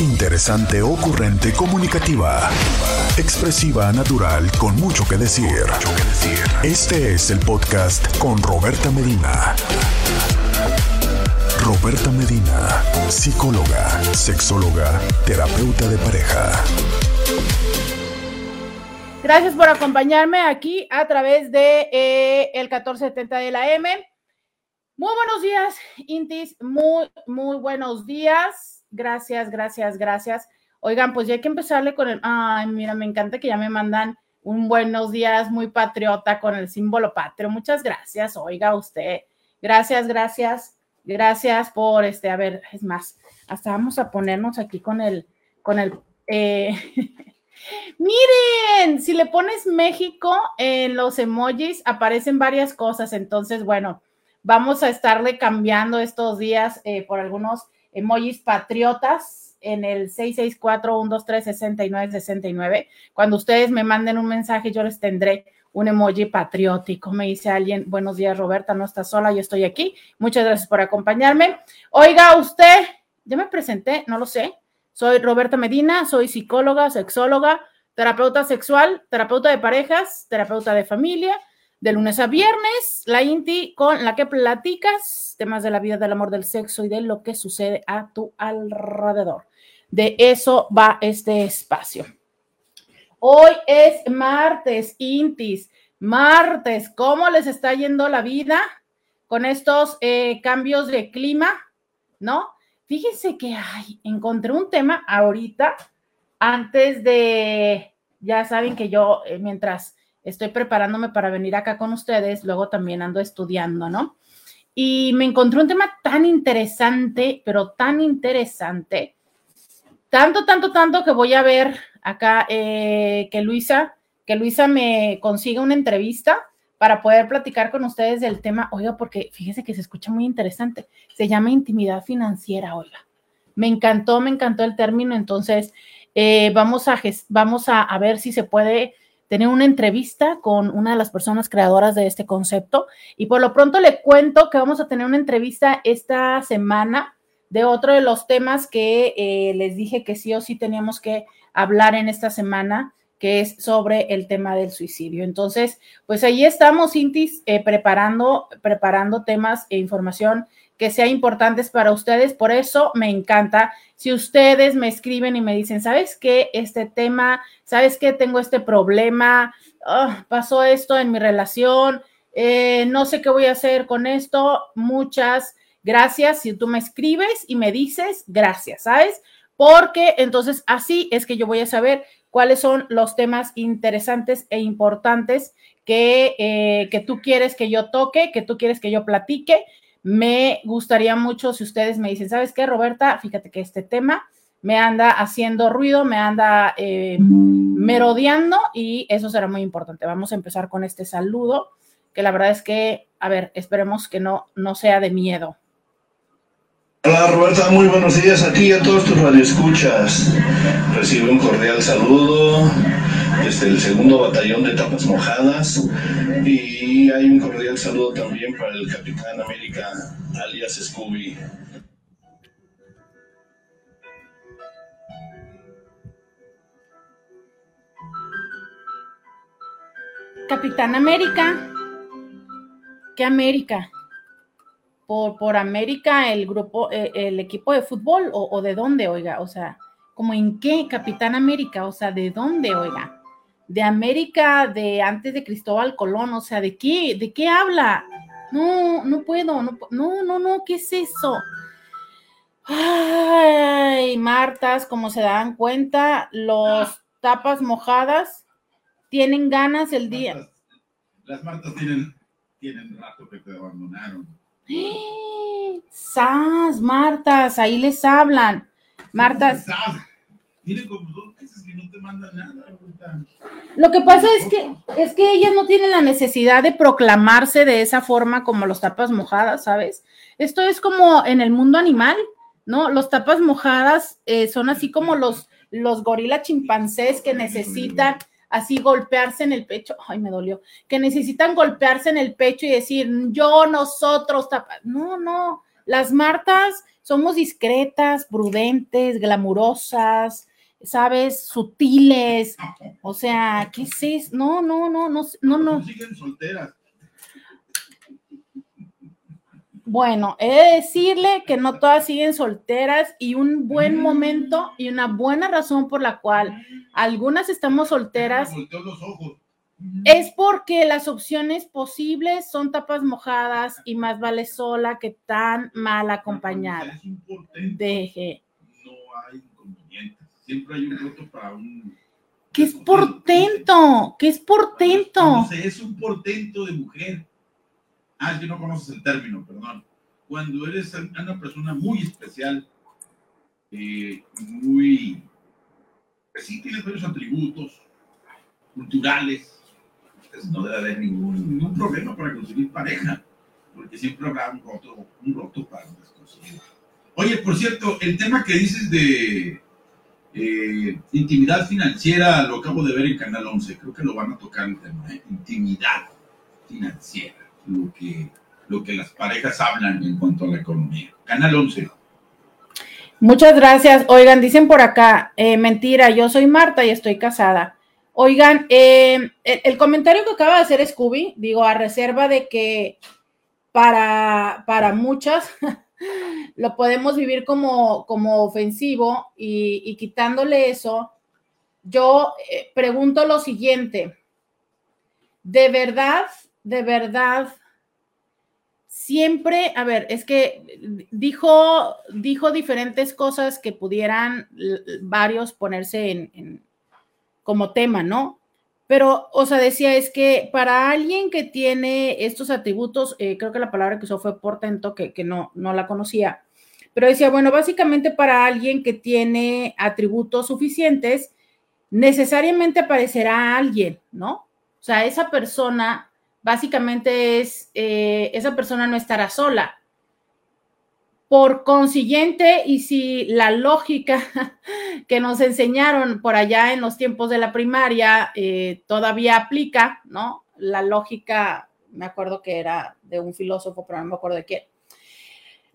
Interesante, ocurrente, comunicativa. Expresiva, natural, con mucho que decir. Este es el podcast con Roberta Medina. Roberta Medina, psicóloga, sexóloga, terapeuta de pareja. Gracias por acompañarme aquí a través de eh, el 1470 de la M. Muy buenos días, Intis. Muy, muy buenos días. Gracias, gracias, gracias. Oigan, pues ya hay que empezarle con el. Ay, mira, me encanta que ya me mandan un buenos días muy patriota con el símbolo patrio. Muchas gracias, oiga usted. Gracias, gracias, gracias por este. A ver, es más, hasta vamos a ponernos aquí con el, con el. Eh, miren, si le pones México en los emojis, aparecen varias cosas. Entonces, bueno, vamos a estarle cambiando estos días eh, por algunos emojis patriotas en el 664-123-6969. Cuando ustedes me manden un mensaje, yo les tendré un emoji patriótico. Me dice alguien, buenos días Roberta, no está sola, yo estoy aquí. Muchas gracias por acompañarme. Oiga, usted, ya me presenté, no lo sé. Soy Roberta Medina, soy psicóloga, sexóloga, terapeuta sexual, terapeuta de parejas, terapeuta de familia de lunes a viernes, la Inti con la que platicas temas de la vida, del amor, del sexo y de lo que sucede a tu alrededor. De eso va este espacio. Hoy es martes, Intis. Martes, ¿cómo les está yendo la vida con estos eh, cambios de clima? ¿No? Fíjense que ay, encontré un tema ahorita, antes de, ya saben que yo, eh, mientras estoy preparándome para venir acá con ustedes, luego también ando estudiando, ¿no? Y me encontré un tema tan interesante, pero tan interesante, tanto, tanto, tanto que voy a ver acá eh, que Luisa, que Luisa me consiga una entrevista para poder platicar con ustedes del tema, oiga, porque fíjese que se escucha muy interesante, se llama intimidad financiera, oiga. Me encantó, me encantó el término, entonces eh, vamos, a, vamos a ver si se puede tener una entrevista con una de las personas creadoras de este concepto. Y por lo pronto le cuento que vamos a tener una entrevista esta semana de otro de los temas que eh, les dije que sí o sí teníamos que hablar en esta semana, que es sobre el tema del suicidio. Entonces, pues ahí estamos, Intis, eh, preparando, preparando temas e información que sea importantes para ustedes. Por eso me encanta si ustedes me escriben y me dicen, ¿sabes qué? Este tema, ¿sabes qué? Tengo este problema, ah, pasó esto en mi relación, eh, no sé qué voy a hacer con esto. Muchas gracias. Si tú me escribes y me dices, gracias, ¿sabes? Porque entonces así es que yo voy a saber cuáles son los temas interesantes e importantes que, eh, que tú quieres que yo toque, que tú quieres que yo platique me gustaría mucho si ustedes me dicen, ¿sabes qué, Roberta? Fíjate que este tema me anda haciendo ruido, me anda eh, merodeando y eso será muy importante. Vamos a empezar con este saludo, que la verdad es que, a ver, esperemos que no, no sea de miedo. Hola Roberta, muy buenos días aquí a todos tus radioescuchas. Recibe un cordial saludo desde el segundo batallón de tapas mojadas y hay un cordial saludo también para el Capitán América, alias Scooby. Capitán América. ¿Qué América? Por, por América, el grupo, eh, el equipo de fútbol, o, o de dónde, oiga, o sea, como en qué, Capitán América, o sea, de dónde, oiga de América de antes de Cristóbal Colón, o sea, ¿de qué? ¿De qué habla? No, no puedo, no, no, no, no, ¿qué es eso? Ay, Martas, como se dan cuenta, los tapas mojadas tienen ganas el día. Las Martas tienen, tienen rato que te abandonaron. ¡Sas, Martas! Ahí les hablan. Martas. Tienen como dos meses que no te mandan nada. Lo que pasa es que, es que ellas no tienen la necesidad de proclamarse de esa forma como los tapas mojadas, ¿sabes? Esto es como en el mundo animal, ¿no? Los tapas mojadas eh, son así como los, los gorilas chimpancés que necesitan así golpearse en el pecho, ay, me dolió, que necesitan golpearse en el pecho y decir, yo, nosotros, tapas. No, no, las martas somos discretas, prudentes, glamurosas, ¿sabes? Sutiles. O sea, ¿qué es eso? No, no, no, no, no, no. Siguen solteras. Bueno, he de decirle que no todas siguen solteras y un buen momento y una buena razón por la cual algunas estamos solteras es porque las opciones posibles son tapas mojadas y más vale sola que tan mal acompañada. Deje. No hay. Siempre hay un voto para un. ¿Qué es portento? ¿Qué es portento? No sé, es un portento de mujer. Ah, es que no conoces el término, perdón. Cuando eres una persona muy especial, eh, muy. que sí tienes varios atributos culturales, pues no debe haber ningún, ningún problema para conseguir pareja, porque siempre habrá un roto, un roto para cosas. Oye, por cierto, el tema que dices de eh, intimidad financiera lo acabo de ver en Canal 11, creo que lo van a tocar el tema, intimidad financiera, lo que, lo que las parejas hablan en cuanto a la economía. Canal 11. Muchas gracias. Oigan, dicen por acá, eh, mentira, yo soy Marta y estoy casada. Oigan, eh, el, el comentario que acaba de hacer Scooby, digo, a reserva de que para, para muchas lo podemos vivir como, como ofensivo y, y quitándole eso, yo eh, pregunto lo siguiente, ¿de verdad, de verdad, siempre, a ver, es que dijo, dijo diferentes cosas que pudieran varios ponerse en- como tema, ¿no? Pero, o sea, decía, es que para alguien que tiene estos atributos, eh, creo que la palabra que usó fue portento, que, que no, no la conocía, pero decía, bueno, básicamente para alguien que tiene atributos suficientes, necesariamente aparecerá alguien, ¿no? O sea, esa persona básicamente es, eh, esa persona no estará sola. Por consiguiente, y si la lógica que nos enseñaron por allá en los tiempos de la primaria eh, todavía aplica, ¿no? La lógica, me acuerdo que era de un filósofo, pero no me acuerdo de quién.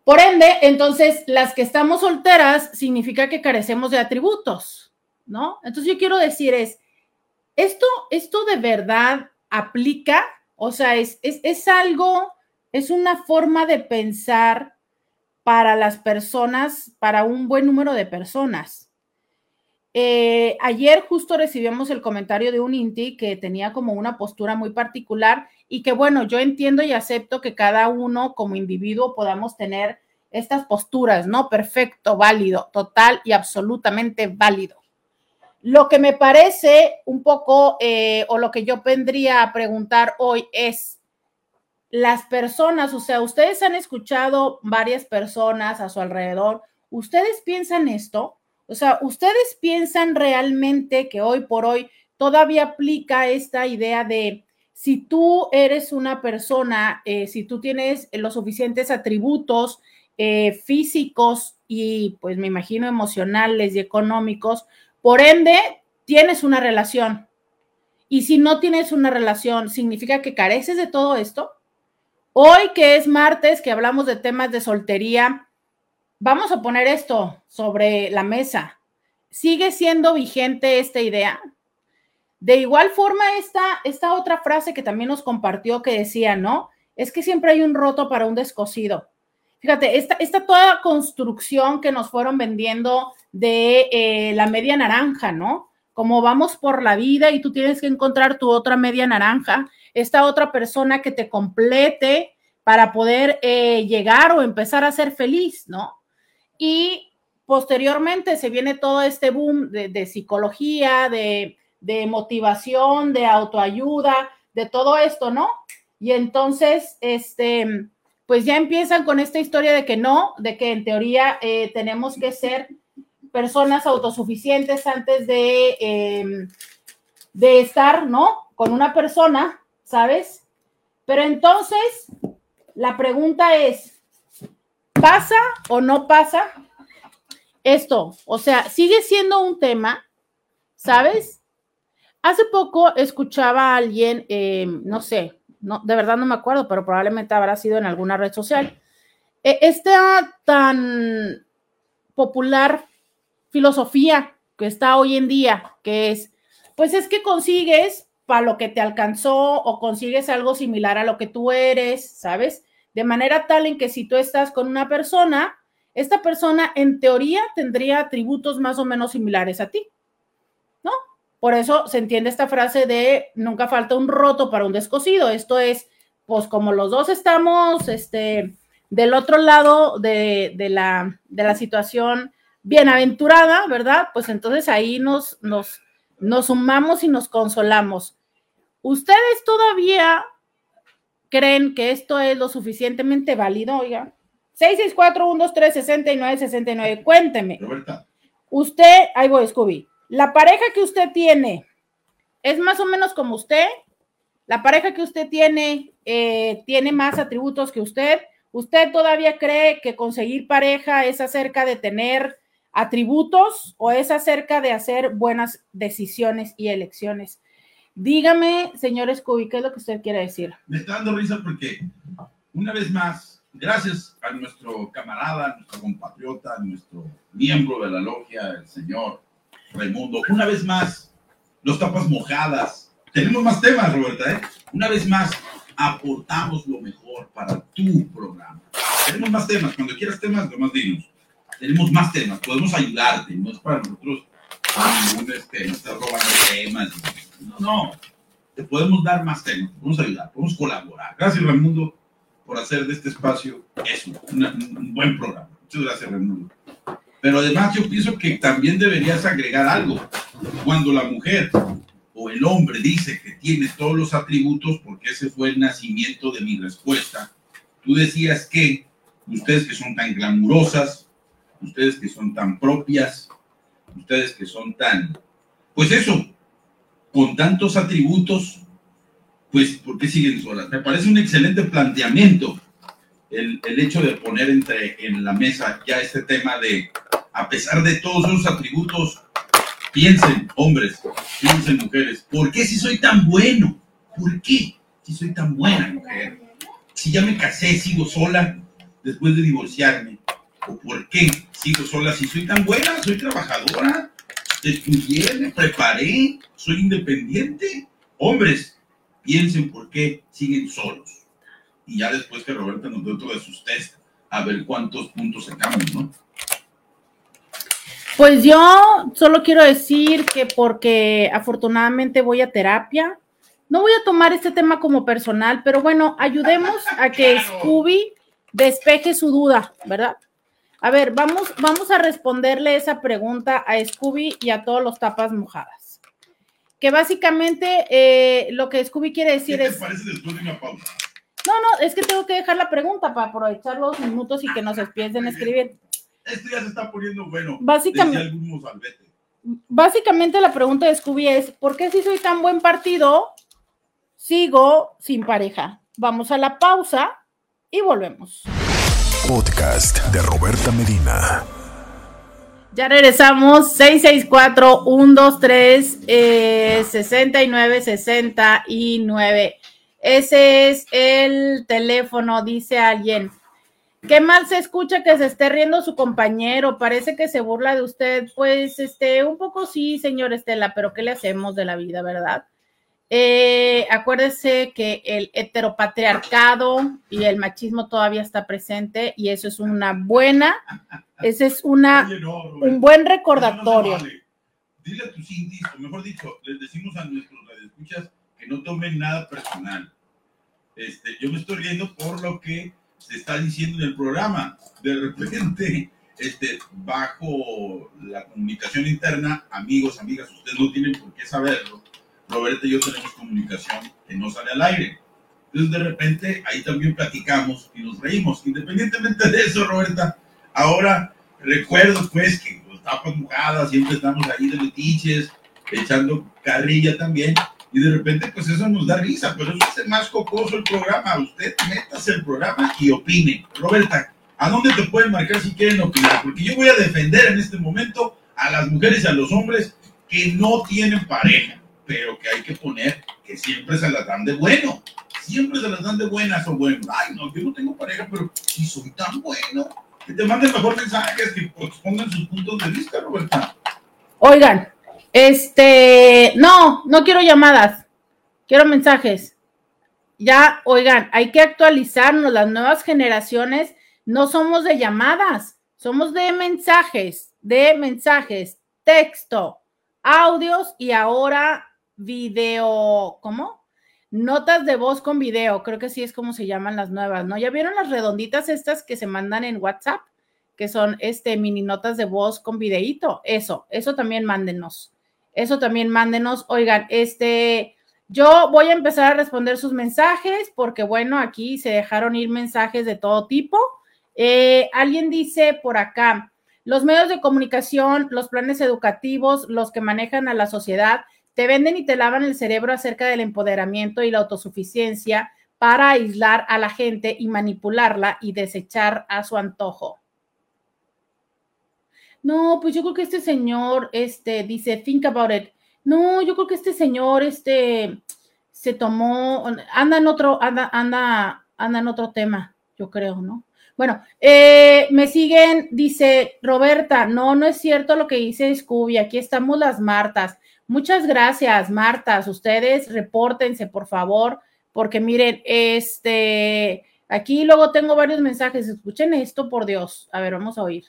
Por ende, entonces, las que estamos solteras significa que carecemos de atributos, ¿no? Entonces, yo quiero decir es, esto, esto de verdad aplica, o sea, es, es, es algo, es una forma de pensar para las personas, para un buen número de personas. Eh, ayer justo recibimos el comentario de un Inti que tenía como una postura muy particular y que bueno, yo entiendo y acepto que cada uno como individuo podamos tener estas posturas, ¿no? Perfecto, válido, total y absolutamente válido. Lo que me parece un poco, eh, o lo que yo vendría a preguntar hoy es, las personas, o sea, ustedes han escuchado varias personas a su alrededor, ¿ustedes piensan esto? O sea, ¿ustedes piensan realmente que hoy por hoy todavía aplica esta idea de si tú eres una persona, eh, si tú tienes los suficientes atributos eh, físicos y pues me imagino emocionales y económicos, por ende tienes una relación? Y si no tienes una relación, ¿significa que careces de todo esto? Hoy que es martes, que hablamos de temas de soltería, vamos a poner esto sobre la mesa. ¿Sigue siendo vigente esta idea? De igual forma, esta, esta otra frase que también nos compartió que decía, ¿no? Es que siempre hay un roto para un descosido. Fíjate, esta, esta toda construcción que nos fueron vendiendo de eh, la media naranja, ¿no? Como vamos por la vida y tú tienes que encontrar tu otra media naranja, esta otra persona que te complete para poder eh, llegar o empezar a ser feliz, ¿no? Y posteriormente se viene todo este boom de, psicología, de, de, motivación, de autoayuda, de todo esto, ¿no? Y entonces, este, pues ya empiezan con esta historia de que no, de que en teoría eh, tenemos que ser personas autosuficientes antes de, eh, de estar, ¿no? Con una persona, ¿sabes? Pero entonces, la pregunta es, ¿pasa o no pasa esto? O sea, sigue siendo un tema, ¿sabes? Hace poco escuchaba a alguien, eh, no sé, no, de verdad no me acuerdo, pero probablemente habrá sido en alguna red social, e, esta tan popular filosofía que está hoy en día, que es, pues es que consigues para lo que te alcanzó o consigues algo similar a lo que tú eres, ¿sabes? De manera tal en que si tú estás con una persona, esta persona en teoría tendría atributos más o menos similares a ti, ¿no? Por eso se entiende esta frase de nunca falta un roto para un descosido. Esto es, pues como los dos estamos este, del otro lado de, la, de la situación bienaventurada, ¿verdad? Pues entonces ahí nos, nos, nos sumamos y nos consolamos. ¿Ustedes todavía creen que esto es lo suficientemente válido? Oiga, 664-123-6969, cuénteme. Roberta. Usted, ahí voy, Scooby. La pareja que usted tiene es más o menos como usted. La pareja que usted tiene eh, tiene más atributos que usted. ¿Usted todavía cree que conseguir pareja es acerca de tener atributos o es acerca de hacer buenas decisiones y elecciones? Dígame, señor Scooby, ¿qué es lo que usted quiere decir? Me está dando risa porque, una vez más, gracias a nuestro camarada, nuestro compatriota, nuestro miembro de la logia, el señor Raimundo. Una vez más, los tapas mojadas. Tenemos más temas, Roberta, ¿eh? Una vez más, aportamos lo mejor para tu programa. Tenemos más temas. Cuando quieras temas, más dinos. Tenemos más temas. Podemos ayudarte. No es para nosotros ningún, este, nos robando temas. No, no. Te podemos dar más temas. Podemos ayudar. Podemos colaborar. Gracias, Raimundo, por hacer de este espacio eso, un buen programa. Muchas gracias, Raimundo. Pero además yo pienso que también deberías agregar algo. Cuando la mujer o el hombre dice que tiene todos los atributos, porque ese fue el nacimiento de mi respuesta, tú decías que ustedes que son tan glamurosas, ustedes que son tan propias, ustedes que son tan, pues eso, con tantos atributos, pues ¿por qué siguen solas? Me parece un excelente planteamiento el, el hecho de poner entre en la mesa ya este tema de a pesar de todos esos atributos, piensen, hombres, piensen, mujeres, ¿por qué si soy tan bueno? ¿Por qué si soy tan buena mujer? Si ya me casé, sigo sola después de divorciarme. ¿O por qué sigo sola si soy tan buena? Soy trabajadora, estudié, me preparé, soy independiente. Hombres, piensen por qué siguen solos. Y ya después que Roberta nos dé otro de sus test, a ver cuántos puntos sacamos, ¿no? Pues yo solo quiero decir que porque afortunadamente voy a terapia, no voy a tomar este tema como personal, pero bueno, ayudemos a que Scooby despeje su duda, ¿verdad? A ver, vamos, vamos a responderle esa pregunta a Scooby y a todos los tapas mojadas. Que básicamente eh, lo que Scooby quiere decir ¿Qué te es. parece después de una pausa? No, no, es que tengo que dejar la pregunta para aprovechar los minutos y que nos empiecen a escribir. Esto ya se está poniendo bueno. Básicamente, básicamente la pregunta de Scooby es, ¿por qué si soy tan buen partido, sigo sin pareja? Vamos a la pausa y volvemos. Podcast de Roberta Medina. Ya regresamos, 664-123-6969. Ese es el teléfono, dice alguien. Qué mal se escucha que se esté riendo su compañero, parece que se burla de usted. Pues, este, un poco sí, señor Estela, pero ¿qué le hacemos de la vida, verdad? Eh, acuérdese que el heteropatriarcado y el machismo todavía está presente y eso es una buena, ese es una, un buen recordatorio. Dile a tus indios, o mejor dicho, les decimos a nuestros radioescuchas que no tomen nada personal. Este, yo me estoy riendo por lo que se está diciendo en el programa. De repente, este, bajo la comunicación interna, amigos, amigas, ustedes no tienen por qué saberlo. Roberta y yo tenemos comunicación que no sale al aire. Entonces, de repente, ahí también platicamos y nos reímos. Independientemente de eso, Roberta, ahora recuerdo pues que los tapas mojadas, siempre estamos ahí de metiches, echando carrilla también y de repente pues eso nos da risa, pero eso hace más cocoso el programa. Usted métase el programa y opine. Roberta, ¿a dónde te pueden marcar si quieren opinar? Porque yo voy a defender en este momento a las mujeres y a los hombres que no tienen pareja, pero que hay que poner que siempre se las dan de bueno. siempre se las dan de buenas o buenas. Ay, no, yo no tengo pareja, pero si soy tan bueno, que te manden mejor mensajes, que expongan sus puntos de vista, Roberta. Oigan, este, no, no quiero llamadas, quiero mensajes. Ya, oigan, hay que actualizarnos, las nuevas generaciones no somos de llamadas, somos de mensajes, de mensajes, texto, audios y ahora video, ¿cómo? Notas de voz con video, creo que sí es como se llaman las nuevas, ¿no? ¿Ya vieron las redonditas estas que se mandan en WhatsApp? Que son este mini notas de voz con videíto. Eso, eso también mándenos. Eso también mándenos. Oigan, este, yo voy a empezar a responder sus mensajes porque, bueno, aquí se dejaron ir mensajes de todo tipo. Eh, alguien dice por acá, los medios de comunicación, los planes educativos, los que manejan a la sociedad, te venden y te lavan el cerebro acerca del empoderamiento y la autosuficiencia para aislar a la gente y manipularla y desechar a su antojo. No, pues yo creo que este señor, este, dice, think about it. No, yo creo que este señor, este, se tomó, anda en otro, anda, anda, anda en otro tema, yo creo, ¿no? Bueno, eh, me siguen, dice Roberta, no, no es cierto lo que dice Scooby, aquí estamos las Martas. Muchas gracias, Martas. Ustedes repórtense, por favor, porque miren, este, aquí luego tengo varios mensajes. Escuchen esto, por Dios. A ver, vamos a oír.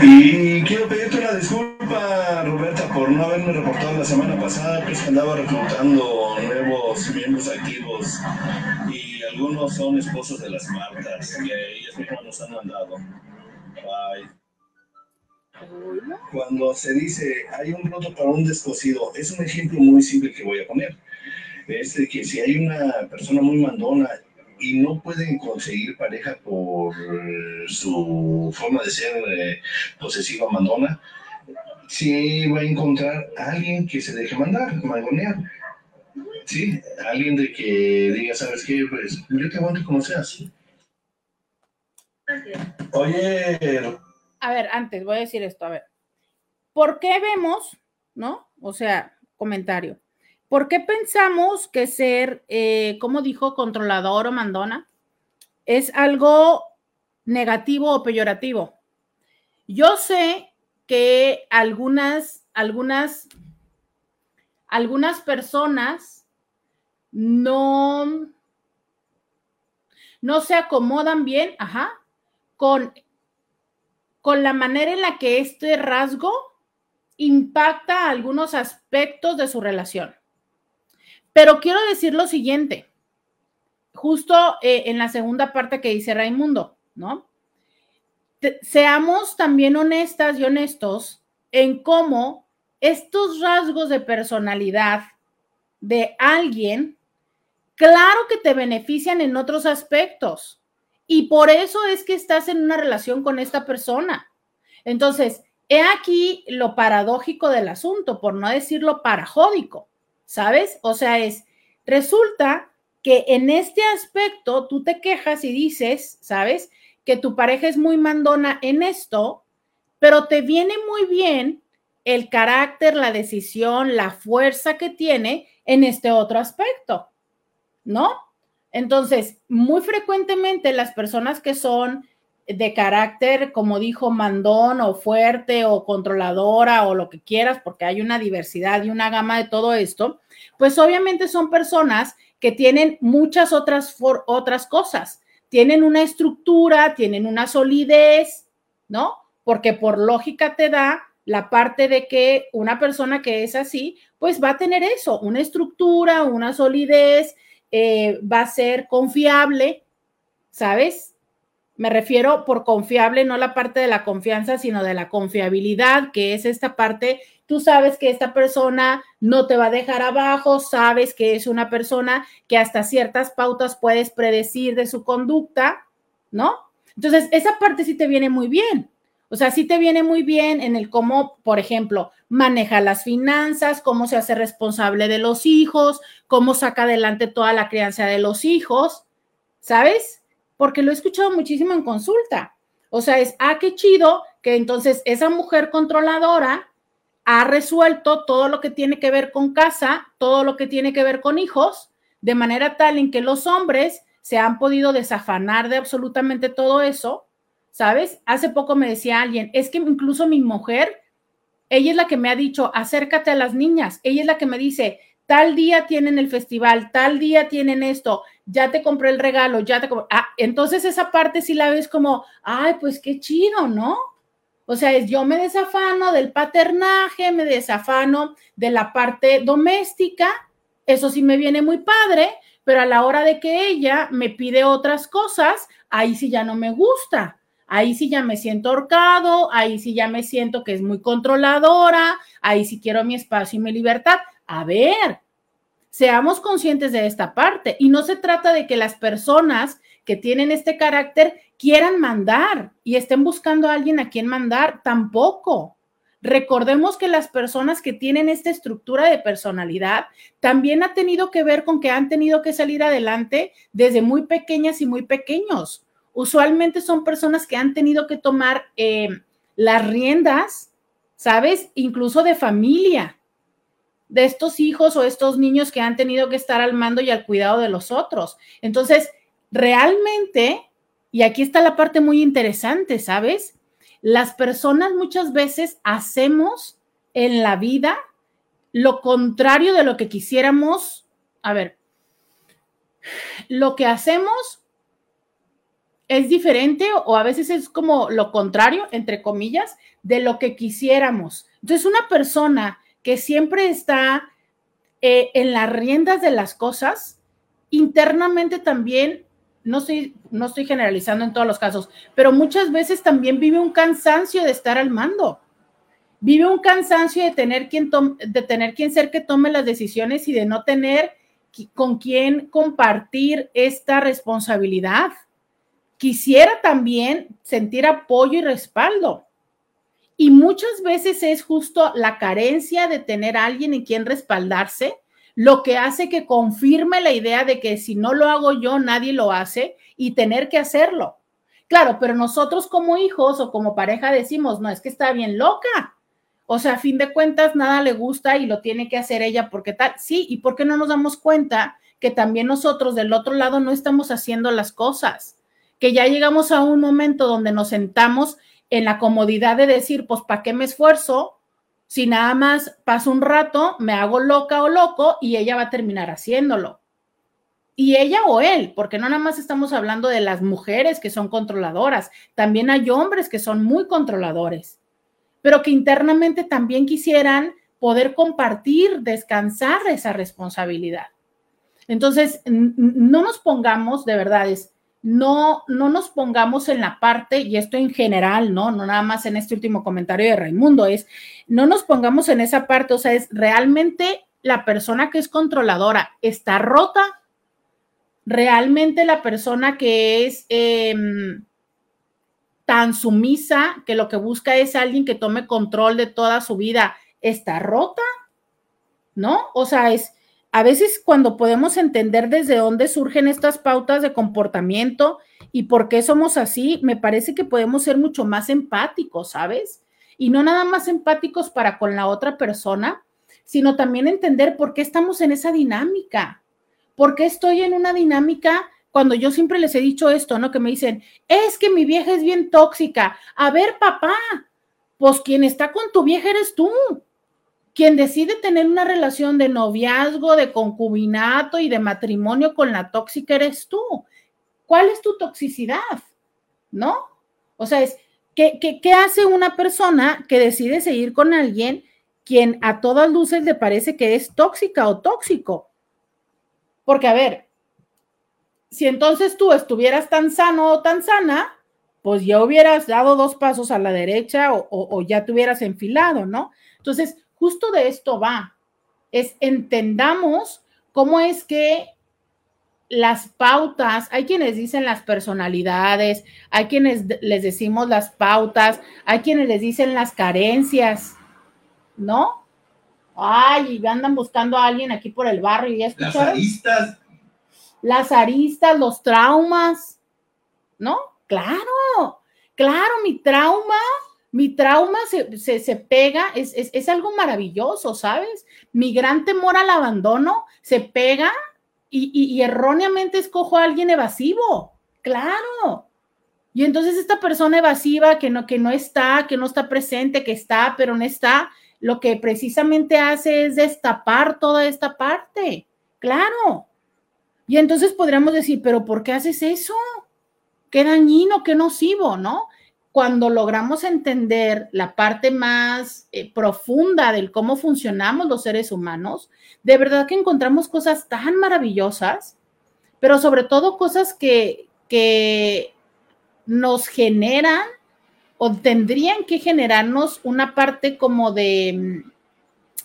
Y quiero pedirte una disculpa, Roberta, por no haberme reportado la semana pasada, pues andaba reclutando nuevos miembros activos y algunos son esposos de las Martas, que ellas mismas nos han mandado. Bye. Cuando se dice hay un roto para un descosido, es un ejemplo muy simple que voy a poner. Es de que si hay una persona muy mandona y no pueden conseguir pareja por su forma de ser eh, posesiva mandona, sí va a encontrar a alguien que se deje mandar, mangonear. Sí, alguien de que diga, ¿sabes qué? Pues yo te aguanto como seas. Oye, a ver, antes voy a decir esto, a ver, ¿por qué vemos, no? O sea, comentario, ¿por qué pensamos que ser, eh, como dijo, controlador o mandona es algo negativo o peyorativo? Yo sé que algunas, algunas, algunas personas no, no se acomodan bien, ajá, con con la manera en la que este rasgo impacta algunos aspectos de su relación. Pero quiero decir lo siguiente, justo eh, en la segunda parte que dice Raimundo, ¿no? seamos también honestas y honestos en cómo estos rasgos de personalidad de alguien, claro que te benefician en otros aspectos. Y por eso es que estás en una relación con esta persona. Entonces, he aquí lo paradójico del asunto, por no decirlo parajódico, ¿sabes? O sea, es, resulta que en este aspecto tú te quejas y dices, ¿sabes? Que tu pareja es muy mandona en esto, pero te viene muy bien el carácter, la decisión, la fuerza que tiene en este otro aspecto, ¿no? Entonces, muy frecuentemente las personas que son de carácter, como dijo, mandón o fuerte o controladora o lo que quieras, porque hay una diversidad y una gama de todo esto, pues obviamente son personas que tienen muchas otras, otras cosas. Tienen una estructura, tienen una solidez, ¿no? Porque por lógica te da la parte de que una persona que es así, pues va a tener eso, una estructura, una solidez, eh, va a ser confiable, ¿sabes? Me refiero por confiable, no la parte de la confianza, sino de la confiabilidad, que es esta parte, tú sabes que esta persona no te va a dejar abajo, sabes que es una persona que hasta ciertas pautas puedes predecir de su conducta, ¿no? Entonces, esa parte sí te viene muy bien. O sea, sí te viene muy bien en el cómo, por ejemplo, maneja las finanzas, cómo se hace responsable de los hijos, cómo saca adelante toda la crianza de los hijos, ¿sabes? Porque lo he escuchado muchísimo en consulta. O sea, es, ah, qué chido que entonces esa mujer controladora ha resuelto todo lo que tiene que ver con casa, todo lo que tiene que ver con hijos, de manera tal en que los hombres se han podido desafanar de absolutamente todo eso, ¿sabes? Hace poco me decía alguien, es que incluso mi mujer, ella es la que me ha dicho, acércate a las niñas, ella es la que me dice, tal día tienen el festival, tal día tienen esto, ya te compré el regalo, ya te compré. Ah, entonces esa parte sí la ves como, ay, pues qué chido, ¿no? O sea, es yo me desafano del paternaje, me desafano de la parte doméstica, eso sí me viene muy padre, pero a la hora de que ella me pide otras cosas, ahí sí ya no me gusta. Ahí sí ya me siento ahorcado, ahí sí ya me siento que es muy controladora, ahí sí quiero mi espacio y mi libertad. A ver, seamos conscientes de esta parte. Y no se trata de que las personas que tienen este carácter quieran mandar y estén buscando a alguien a quien mandar, tampoco. Recordemos que las personas que tienen esta estructura de personalidad también ha tenido que ver con que han tenido que salir adelante desde muy pequeñas y muy pequeños. Usualmente son personas que han tenido que tomar eh, las riendas, ¿sabes? Incluso de familia, de estos hijos o estos niños que han tenido que estar al mando y al cuidado de los otros. Entonces, realmente, y aquí está la parte muy interesante, ¿sabes? Las personas muchas veces hacemos en la vida lo contrario de lo que quisiéramos. A ver, lo que hacemos es diferente o a veces es como lo contrario, entre comillas, de lo que quisiéramos. Entonces, una persona que siempre está eh, en las riendas de las cosas, internamente también no estoy, no estoy generalizando en todos los casos, pero muchas veces también vive un cansancio de estar al mando. Vive un cansancio de tener quien, de tener quien ser que tome las decisiones y de no tener con quién compartir esta responsabilidad. Quisiera también sentir apoyo y respaldo. Y muchas veces es justo la carencia de tener a alguien en quien respaldarse lo que hace que confirme la idea de que si no lo hago yo, nadie lo hace y tener que hacerlo. Claro, pero nosotros como hijos o como pareja decimos, no, es que está bien loca. O sea, a fin de cuentas, nada le gusta y lo tiene que hacer ella porque tal. Sí, ¿y por qué no nos damos cuenta que también nosotros del otro lado no estamos haciendo las cosas? Que ya llegamos a un momento donde nos sentamos en la comodidad de decir, pues, ¿para qué me esfuerzo? si nada más paso un rato, me hago loca o loco y ella va a terminar haciéndolo. Y ella o él, porque no nada más estamos hablando de las mujeres que son controladoras, también hay hombres que son muy controladores, pero que internamente también quisieran poder compartir, descansar esa responsabilidad. Entonces, no nos pongamos, de verdad, es, no, no nos pongamos en la parte, y esto en general, ¿no? No nada más en este último comentario de Raimundo, es, no nos pongamos en esa parte, o sea, es realmente la persona que es controladora está rota, realmente la persona que es em, tan sumisa que lo que busca es alguien que tome control de toda su vida, está rota, ¿no? O sea, es a veces cuando podemos entender desde dónde surgen estas pautas de comportamiento y por qué somos así, me parece que podemos ser mucho más empáticos, ¿sabes? Y no nada más empáticos para con la otra persona, sino también entender por qué estamos en esa dinámica. ¿Por qué estoy en una dinámica cuando yo siempre les he dicho esto, ¿no? Que me dicen, es que mi vieja es bien tóxica. A ver, papá, pues quien está con tu vieja eres tú quien decide tener una relación de noviazgo, de concubinato y de matrimonio con la tóxica eres tú. ¿Cuál es tu toxicidad? ¿No? O sea, es, ¿qué, qué, hace una persona que decide seguir con alguien quien a todas luces le parece que es tóxica o tóxico? Porque, a ver, si entonces tú estuvieras tan sano o tan sana, pues ya hubieras dado dos pasos a la derecha o, o ya te hubieras enfilado, ¿no? Entonces, justo de esto va, es entendamos cómo es que las pautas, hay quienes dicen las personalidades, hay quienes les decimos las pautas, hay quienes les dicen las carencias, ¿no? Ay, y andan buscando a alguien aquí por el barrio y ya Las aristas. Las aristas, los traumas, ¿no? Claro, claro, mi trauma mi trauma se, pega, es, algo maravilloso, ¿sabes? Mi gran temor al abandono se pega y, erróneamente escojo a alguien evasivo, claro. Y entonces esta persona evasiva que no, que no está, que no está presente, que está, pero no está, lo que precisamente hace es destapar toda esta parte, claro. Y entonces podríamos decir, pero ¿por qué haces eso? Qué dañino, qué nocivo, ¿no? Cuando logramos entender la parte más eh, profunda del cómo funcionamos los seres humanos, de verdad que encontramos cosas tan maravillosas, pero sobre todo cosas que, que nos generan o tendrían que generarnos una parte como de,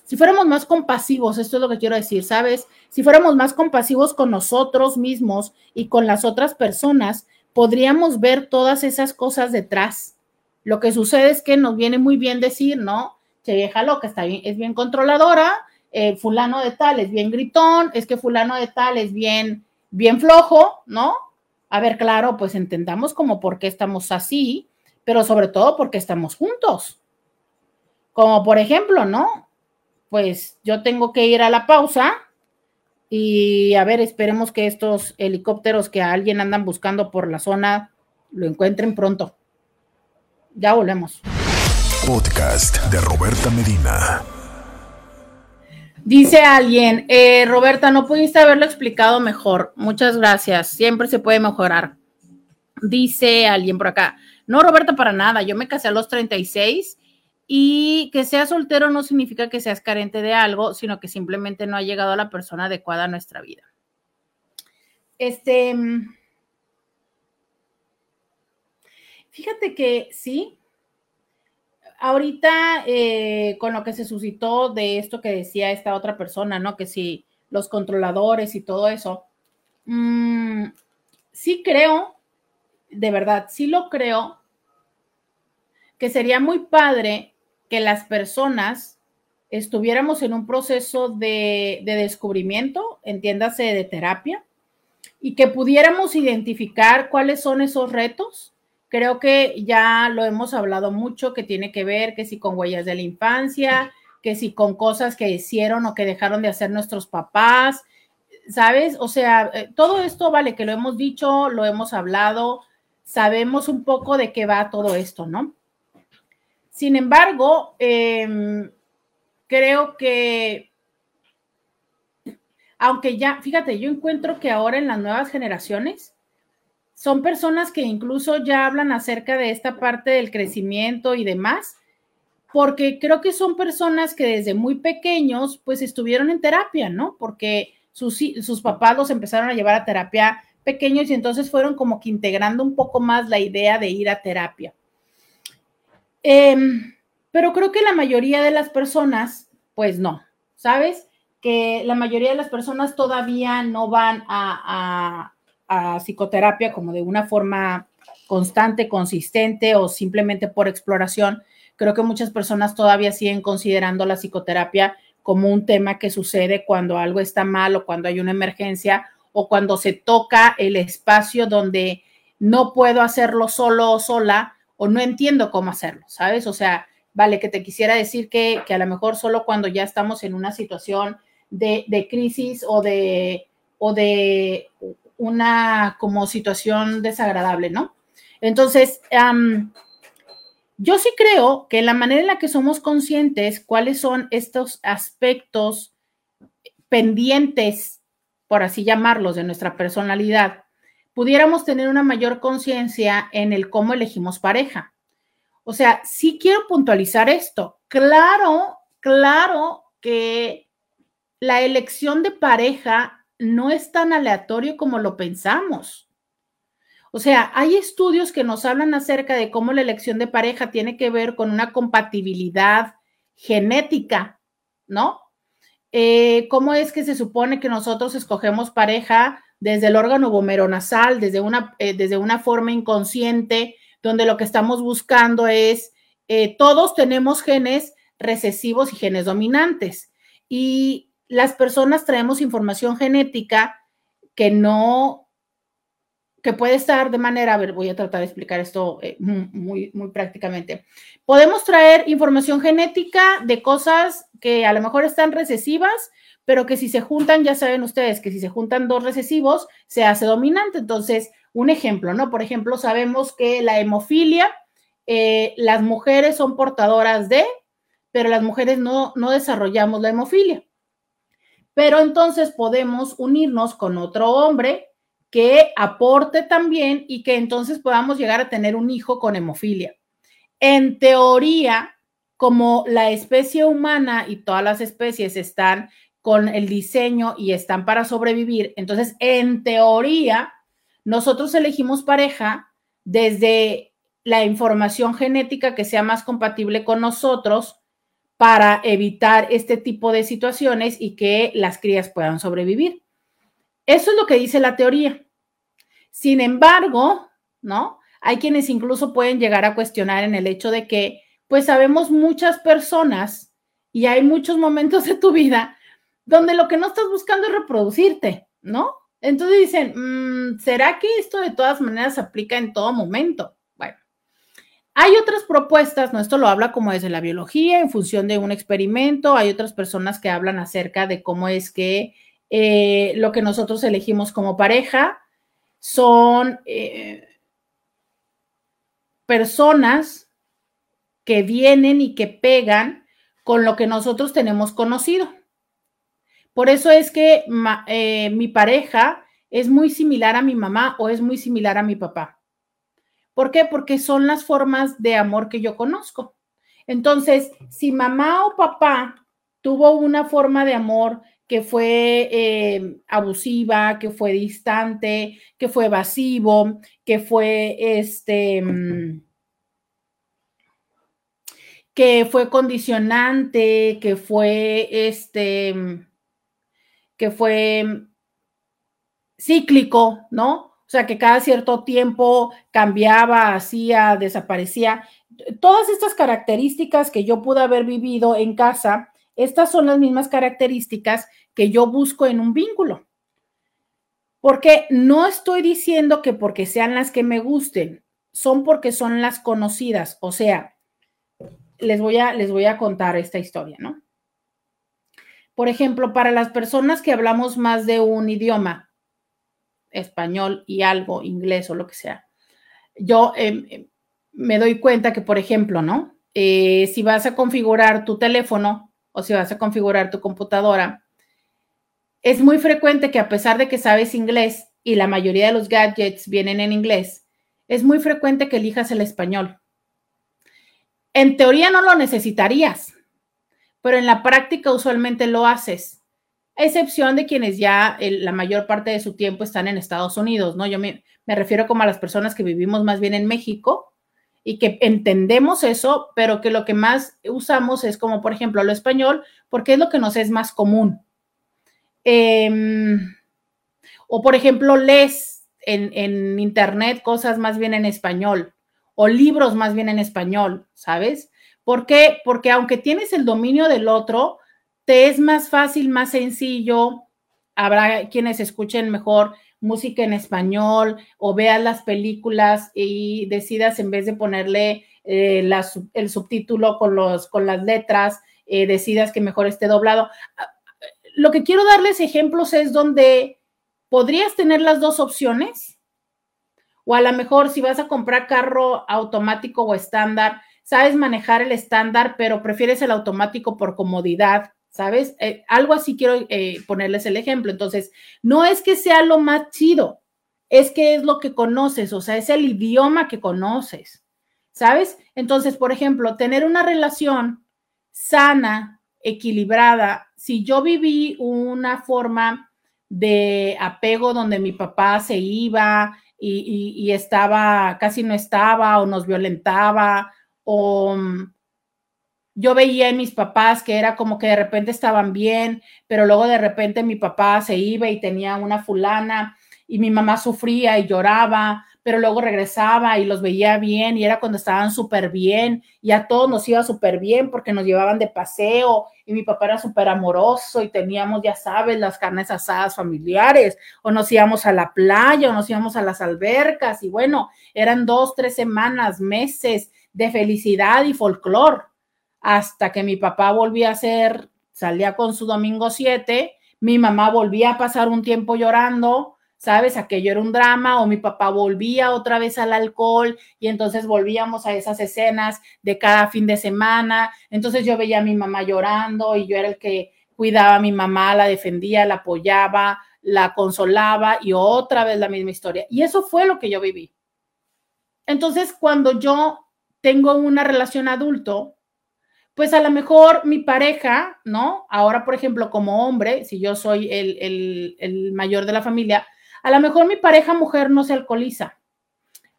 si fuéramos más compasivos, esto es lo que quiero decir, ¿sabes? Si fuéramos más compasivos con nosotros mismos y con las otras personas, podríamos ver todas esas cosas detrás. Lo que sucede es que nos viene muy bien decir, ¿no? Che vieja loca, está bien, es bien controladora, eh, fulano de tal es bien gritón, es que fulano de tal es bien, bien flojo, ¿no? A ver, claro, pues entendamos como por qué estamos así, pero sobre todo porque estamos juntos. Como por ejemplo, ¿no? Pues yo tengo que ir a la pausa y a ver, esperemos que estos helicópteros que a alguien andan buscando por la zona lo encuentren pronto. Ya volvemos. Podcast de Roberta Medina. Dice alguien, eh, Roberta, no pudiste haberlo explicado mejor. Muchas gracias. Siempre se puede mejorar. Dice alguien por acá, no, Roberta, para nada. Yo me casé a los 36 y que seas soltero no significa que seas carente de algo, sino que simplemente no ha llegado a la persona adecuada a nuestra vida. Este, fíjate que sí, ahorita eh, con lo que se suscitó de esto que decía esta otra persona, ¿no? Que si los controladores y todo eso, mm, sí creo, de verdad, sí lo creo, que sería muy padre que las personas estuviéramos en un proceso de, de descubrimiento, entiéndase de terapia, y que pudiéramos identificar cuáles son esos retos Creo que ya lo hemos hablado mucho, que tiene que ver que si con huellas de la infancia, que si con cosas que hicieron o que dejaron de hacer nuestros papás, ¿sabes? O sea, eh, todo esto, vale, que lo hemos dicho, lo hemos hablado, sabemos un poco de qué va todo esto, ¿no? Sin embargo, em, creo que, aunque ya, fíjate, yo encuentro que ahora en las nuevas generaciones, son personas que incluso ya hablan acerca de esta parte del crecimiento y demás, porque creo que son personas que desde muy pequeños pues estuvieron en terapia, ¿no? Porque sus, sus papás los empezaron a llevar a terapia pequeños y entonces fueron como que integrando un poco más la idea de ir a terapia. Em, pero creo que la mayoría de las personas, pues no, ¿sabes? Que la mayoría de las personas todavía no van a, a psicoterapia como de una forma constante, consistente o simplemente por exploración, creo que muchas personas todavía siguen considerando la psicoterapia como un tema que sucede cuando algo está mal o cuando hay una emergencia o cuando se toca el espacio donde no puedo hacerlo solo o sola o no entiendo cómo hacerlo, ¿sabes? O sea, vale, que te quisiera decir que, a lo mejor solo cuando ya estamos en una situación de, de crisis o de, o de una como situación desagradable, ¿no? Entonces, yo sí creo que la manera en la que somos conscientes cuáles son estos aspectos pendientes, por así llamarlos, de nuestra personalidad, pudiéramos tener una mayor conciencia en el cómo elegimos pareja. O sea, sí quiero puntualizar esto. Claro, claro que la elección de pareja no es tan aleatorio como lo pensamos. O sea, hay estudios que nos hablan acerca de cómo la elección de pareja tiene que ver con una compatibilidad genética, ¿no? Eh, ¿Cómo es que se supone que nosotros escogemos pareja desde el órgano vomeronasal, desde una, eh, desde una forma inconsciente, donde lo que estamos buscando es, eh, todos tenemos genes recesivos y genes dominantes. Y las personas traemos información genética que no, que puede estar de manera, a ver, voy a tratar de explicar esto eh, muy, muy prácticamente. Podemos traer información genética de cosas que a lo mejor están recesivas, pero que si se juntan, ya saben ustedes que si se juntan dos recesivos, se hace dominante. Entonces, un ejemplo, ¿no? Por ejemplo, sabemos que la hemofilia, eh, las mujeres son portadoras de, pero las mujeres no, no desarrollamos la hemofilia. Pero entonces podemos unirnos con otro hombre que aporte también y que entonces podamos llegar a tener un hijo con hemofilia. En teoría, como la especie humana y todas las especies están con el diseño y están para sobrevivir, entonces en teoría nosotros elegimos pareja desde la información genética que sea más compatible con nosotros para evitar este tipo de situaciones y que las crías puedan sobrevivir. Eso es lo que dice la teoría. Sin embargo, ¿no? Hay quienes incluso pueden llegar a cuestionar en el hecho de que, pues sabemos muchas personas y hay muchos momentos de tu vida donde lo que no estás buscando es reproducirte, ¿no? Entonces dicen, mm, ¿será que esto de todas maneras se aplica en todo momento? Bueno, hay otras propuestas, ¿no? Esto lo habla como desde la biología, en función de un experimento. Hay otras personas que hablan acerca de cómo es que eh, lo que nosotros elegimos como pareja son eh, personas que vienen y que pegan con lo que nosotros tenemos conocido. Por eso es que eh, mi pareja es muy similar a mi mamá o es muy similar a mi papá. ¿Por qué? Porque son las formas de amor que yo conozco. Entonces, si mamá o papá tuvo una forma de amor que fue eh, abusiva, que fue distante, que fue evasivo, que fue este, mm, que fue condicionante, que fue este, que fue cíclico, ¿no? O sea, que cada cierto tiempo cambiaba, hacía, desaparecía. Todas estas características que yo pude haber vivido en casa, estas son las mismas características que yo busco en un vínculo. Porque no estoy diciendo que porque sean las que me gusten, son porque son las conocidas. O sea, les voy a, les voy a contar esta historia, ¿no? Por ejemplo, para las personas que hablamos más de un idioma, español y algo, inglés o lo que sea, yo em, em, me doy cuenta que, por ejemplo, ¿no? Eh, si vas a configurar tu teléfono, o si vas a configurar tu computadora, es muy frecuente que a pesar de que sabes inglés y la mayoría de los gadgets vienen en inglés, es muy frecuente que elijas el español. En teoría no lo necesitarías, pero en la práctica usualmente lo haces, a excepción de quienes ya la mayor parte de su tiempo están en Estados Unidos, ¿no? Yo me, me refiero como a las personas que vivimos más bien en México y que entendemos eso, pero que lo que más usamos es como, por ejemplo, lo español, porque es lo que nos es más común. Em, o, por ejemplo, lees en, en, internet cosas más bien en español o libros más bien en español, ¿sabes? ¿Por qué? Porque aunque tienes el dominio del otro, te es más fácil, más sencillo. Habrá quienes escuchen mejor música en español o veas las películas y decidas en vez de ponerle eh, el subtítulo con, los, con las letras, eh, decidas que mejor esté doblado. Ah, lo que quiero darles ejemplos es donde podrías tener las dos opciones o a lo mejor si vas a comprar carro automático o estándar, sabes manejar el estándar, pero prefieres el automático por comodidad ¿sabes? Eh, algo así quiero eh, ponerles el ejemplo. Entonces, no es que sea lo más chido, es que es lo que conoces, o sea, es el idioma que conoces, ¿sabes? Entonces, por ejemplo, tener una relación sana, equilibrada, si yo viví una forma de apego donde mi papá se iba y, y estaba, casi no estaba, o nos violentaba, o mm, yo veía en mis papás que era como que de repente estaban bien, pero luego de repente mi papá se iba y tenía una fulana y mi mamá sufría y lloraba, pero luego regresaba y los veía bien y era cuando estaban súper bien y a todos nos iba súper bien porque nos llevaban de paseo y mi papá era súper amoroso y teníamos, ya sabes, las carnes asadas familiares o nos íbamos a la playa o nos íbamos a las albercas y bueno, eran dos, tres semanas, meses de felicidad y folclor hasta que mi papá volvía a ser, salía con su domingo 7, mi mamá volvía a pasar un tiempo llorando, ¿sabes? Aquello era un drama o mi papá volvía otra vez al alcohol y entonces volvíamos a esas escenas de cada fin de semana. Entonces yo veía a mi mamá llorando y yo era el que cuidaba a mi mamá, la defendía, la apoyaba, la consolaba y otra vez la misma historia. Y eso fue lo que yo viví. Entonces, cuando yo tengo una relación adulto, pues a lo mejor mi pareja, ¿no? Ahora, por ejemplo, como hombre, si yo soy el, el, el mayor de la familia, a lo mejor mi pareja mujer no se alcoholiza,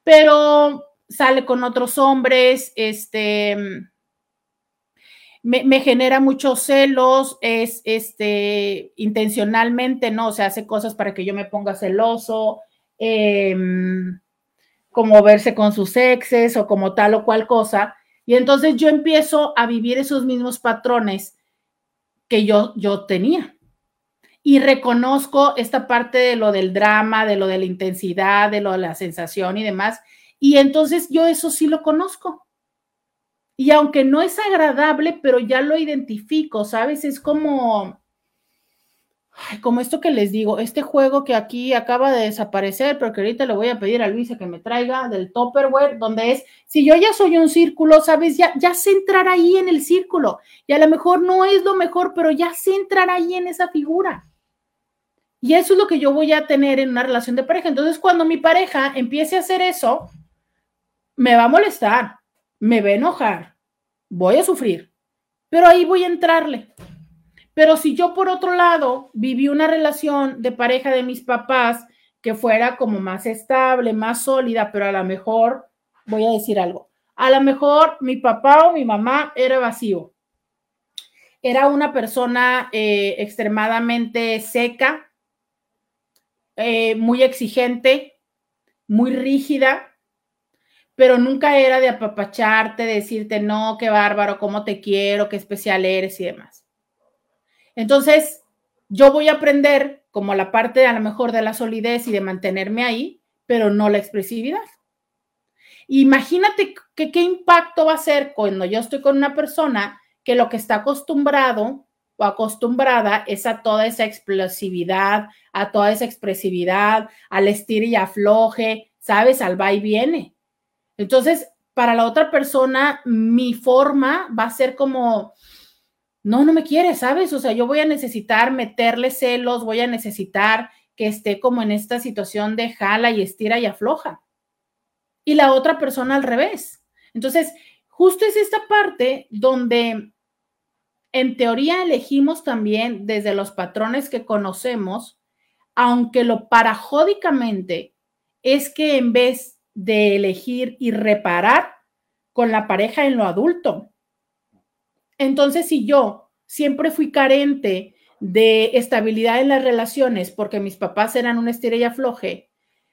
pero sale con otros hombres, este, me, genera muchos celos, es este, intencionalmente, ¿no? O sea, hace cosas para que yo me ponga celoso, em, como verse con sus exes o como tal o cual cosa. Y entonces yo empiezo a vivir esos mismos patrones que yo, yo tenía y reconozco esta parte de lo del drama, de lo de la intensidad, de lo de la sensación y demás. Y entonces yo eso sí lo conozco. Y aunque no es agradable, pero ya lo identifico, ¿sabes? Es como, como esto que les digo, este juego que aquí acaba de desaparecer, pero que ahorita le voy a pedir a Luisa que me traiga del Topperware, donde es, si yo ya soy un círculo, ¿sabes? Ya, ya sé entrar ahí en el círculo. Y a lo mejor no es lo mejor, pero ya sé entrar ahí en esa figura. Y eso es lo que yo voy a tener en una relación de pareja. Entonces, cuando mi pareja empiece a hacer eso, me va a molestar, me va a enojar, voy a sufrir, pero ahí voy a entrarle. Pero si yo, por otro lado, viví una relación de pareja de mis papás que fuera como más estable, más sólida, pero a lo mejor, voy a decir algo, a lo mejor mi papá o mi mamá era vacío. Era una persona eh, extremadamente seca, eh, muy exigente, muy rígida, pero nunca era de apapacharte, decirte, no, qué bárbaro, cómo te quiero, qué especial eres y demás. Entonces, yo voy a aprender como la parte a lo mejor de la solidez y de mantenerme ahí, pero no la expresividad. Imagínate que, qué impacto va a ser cuando yo estoy con una persona que lo que está acostumbrado o acostumbrada es a toda esa explosividad, a toda esa expresividad, al estir y afloje, ¿sabes? Al va y viene. Entonces, para la otra persona, mi forma va a ser como, no, no me quiere, ¿sabes? O sea, yo voy a necesitar meterle celos, voy a necesitar que esté como en esta situación de jala y estira y afloja. Y la otra persona al revés. Entonces, justo es esta parte donde en teoría elegimos también desde los patrones que conocemos, aunque lo parajódicamente es que en vez de elegir y reparar con la pareja en lo adulto, entonces si yo siempre fui carente de estabilidad en las relaciones porque mis papás eran una estrella floje,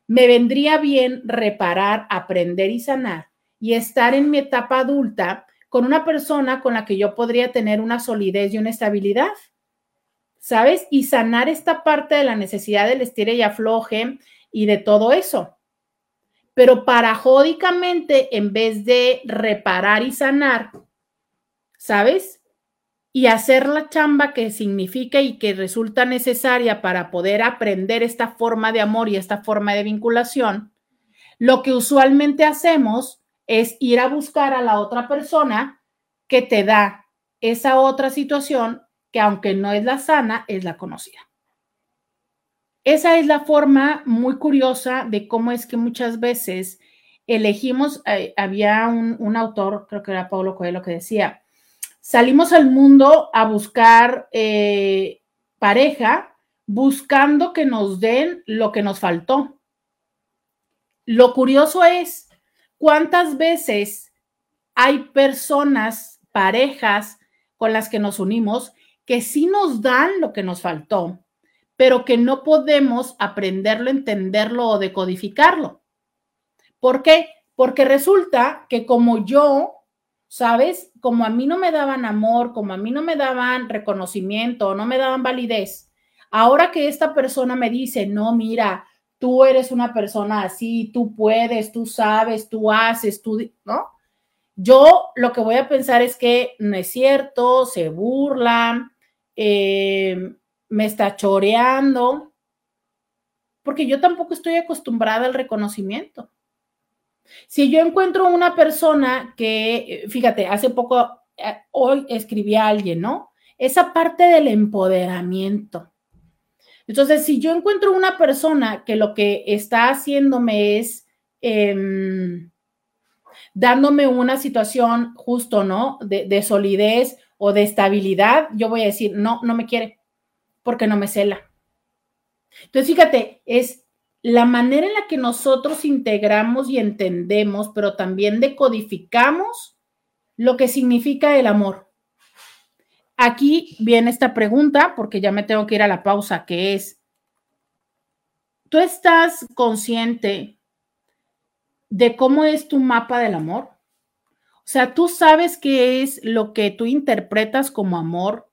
me vendría bien reparar, aprender y sanar y estar en mi etapa adulta con una persona con la que yo podría tener una solidez y una estabilidad, ¿sabes? Y sanar esta parte de la necesidad del estire y afloje y de todo eso. Pero parajódicamente, en vez de reparar y sanar, ¿sabes? Y hacer la chamba que significa y que resulta necesaria para poder aprender esta forma de amor y esta forma de vinculación, lo que usualmente hacemos es ir a buscar a la otra persona que te da esa otra situación que aunque no es la sana, es la conocida. Esa es la forma muy curiosa de cómo es que muchas veces elegimos, eh, había un, autor, creo que era Pablo Coelho, que decía, salimos al mundo a buscar eh, pareja buscando que nos den lo que nos faltó. Lo curioso es ¿Cuántas veces hay personas, parejas con las que nos unimos que sí nos dan lo que nos faltó, pero que no podemos aprenderlo, entenderlo o decodificarlo? ¿Por qué? Porque resulta que como yo, ¿sabes? Como a mí no me daban amor, como a mí no me daban reconocimiento, no me daban validez, ahora que esta persona me dice, no, mira, tú eres una persona así, tú puedes, tú sabes, tú haces, tú, ¿no? yo lo que voy a pensar es que no es cierto, se burla, eh, me está choreando, porque yo tampoco estoy acostumbrada al reconocimiento. Si yo encuentro una persona que, fíjate, hace poco, eh, hoy escribí a alguien, ¿no? Esa parte del empoderamiento. Entonces, si yo encuentro una persona que lo que está haciéndome es em, dándome una situación justo, ¿no? De, de, solidez o de estabilidad, yo voy a decir, no, no me quiere, porque no me cela. Entonces, fíjate, es la manera en la que nosotros integramos y entendemos, pero también decodificamos lo que significa el amor. Aquí viene esta pregunta, porque ya me tengo que ir a la pausa, que es, ¿tú estás consciente de cómo es tu mapa del amor? O sea, tú sabes qué es lo que tú interpretas como amor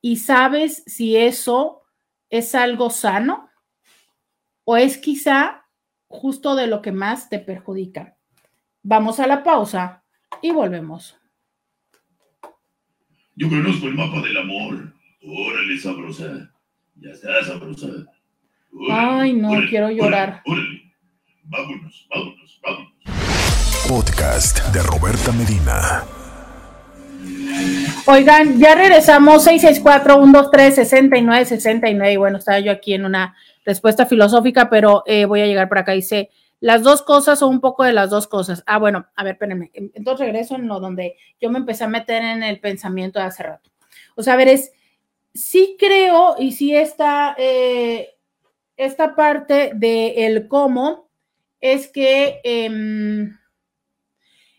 y sabes si eso es algo sano o es quizá justo de lo que más te perjudica. Vamos a la pausa y volvemos. Yo conozco el mapa del amor. Órale, sabrosa. Ya está, sabrosa. Ay, no, quiero llorar. Órale, Vámonos, vámonos, vámonos. Podcast de Roberta Medina. Oigan, ya regresamos 664-123-6969. Y bueno, estaba yo aquí en una respuesta filosófica, pero eh, voy a llegar por acá. Dice, las dos cosas o un poco de las dos cosas. Ah, bueno, a ver, espérenme. Entonces regreso en lo donde yo me empecé a meter en el pensamiento de hace rato. O sea, a ver, es, sí creo y sí está eh, esta parte de el cómo es que eh,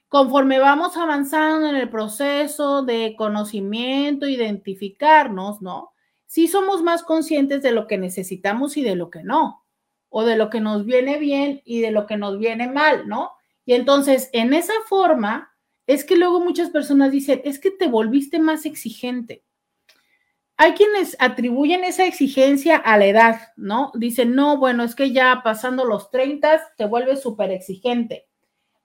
conforme vamos avanzando en el proceso de conocimiento, identificarnos, ¿no? Sí somos más conscientes de lo que necesitamos y de lo que no o de lo que nos viene bien y de lo que nos viene mal, ¿no? Y entonces, en esa forma, es que luego muchas personas dicen, es que te volviste más exigente. Hay quienes atribuyen esa exigencia a la edad, ¿no? Dicen, no, bueno, es que ya pasando los 30 te vuelves súper exigente.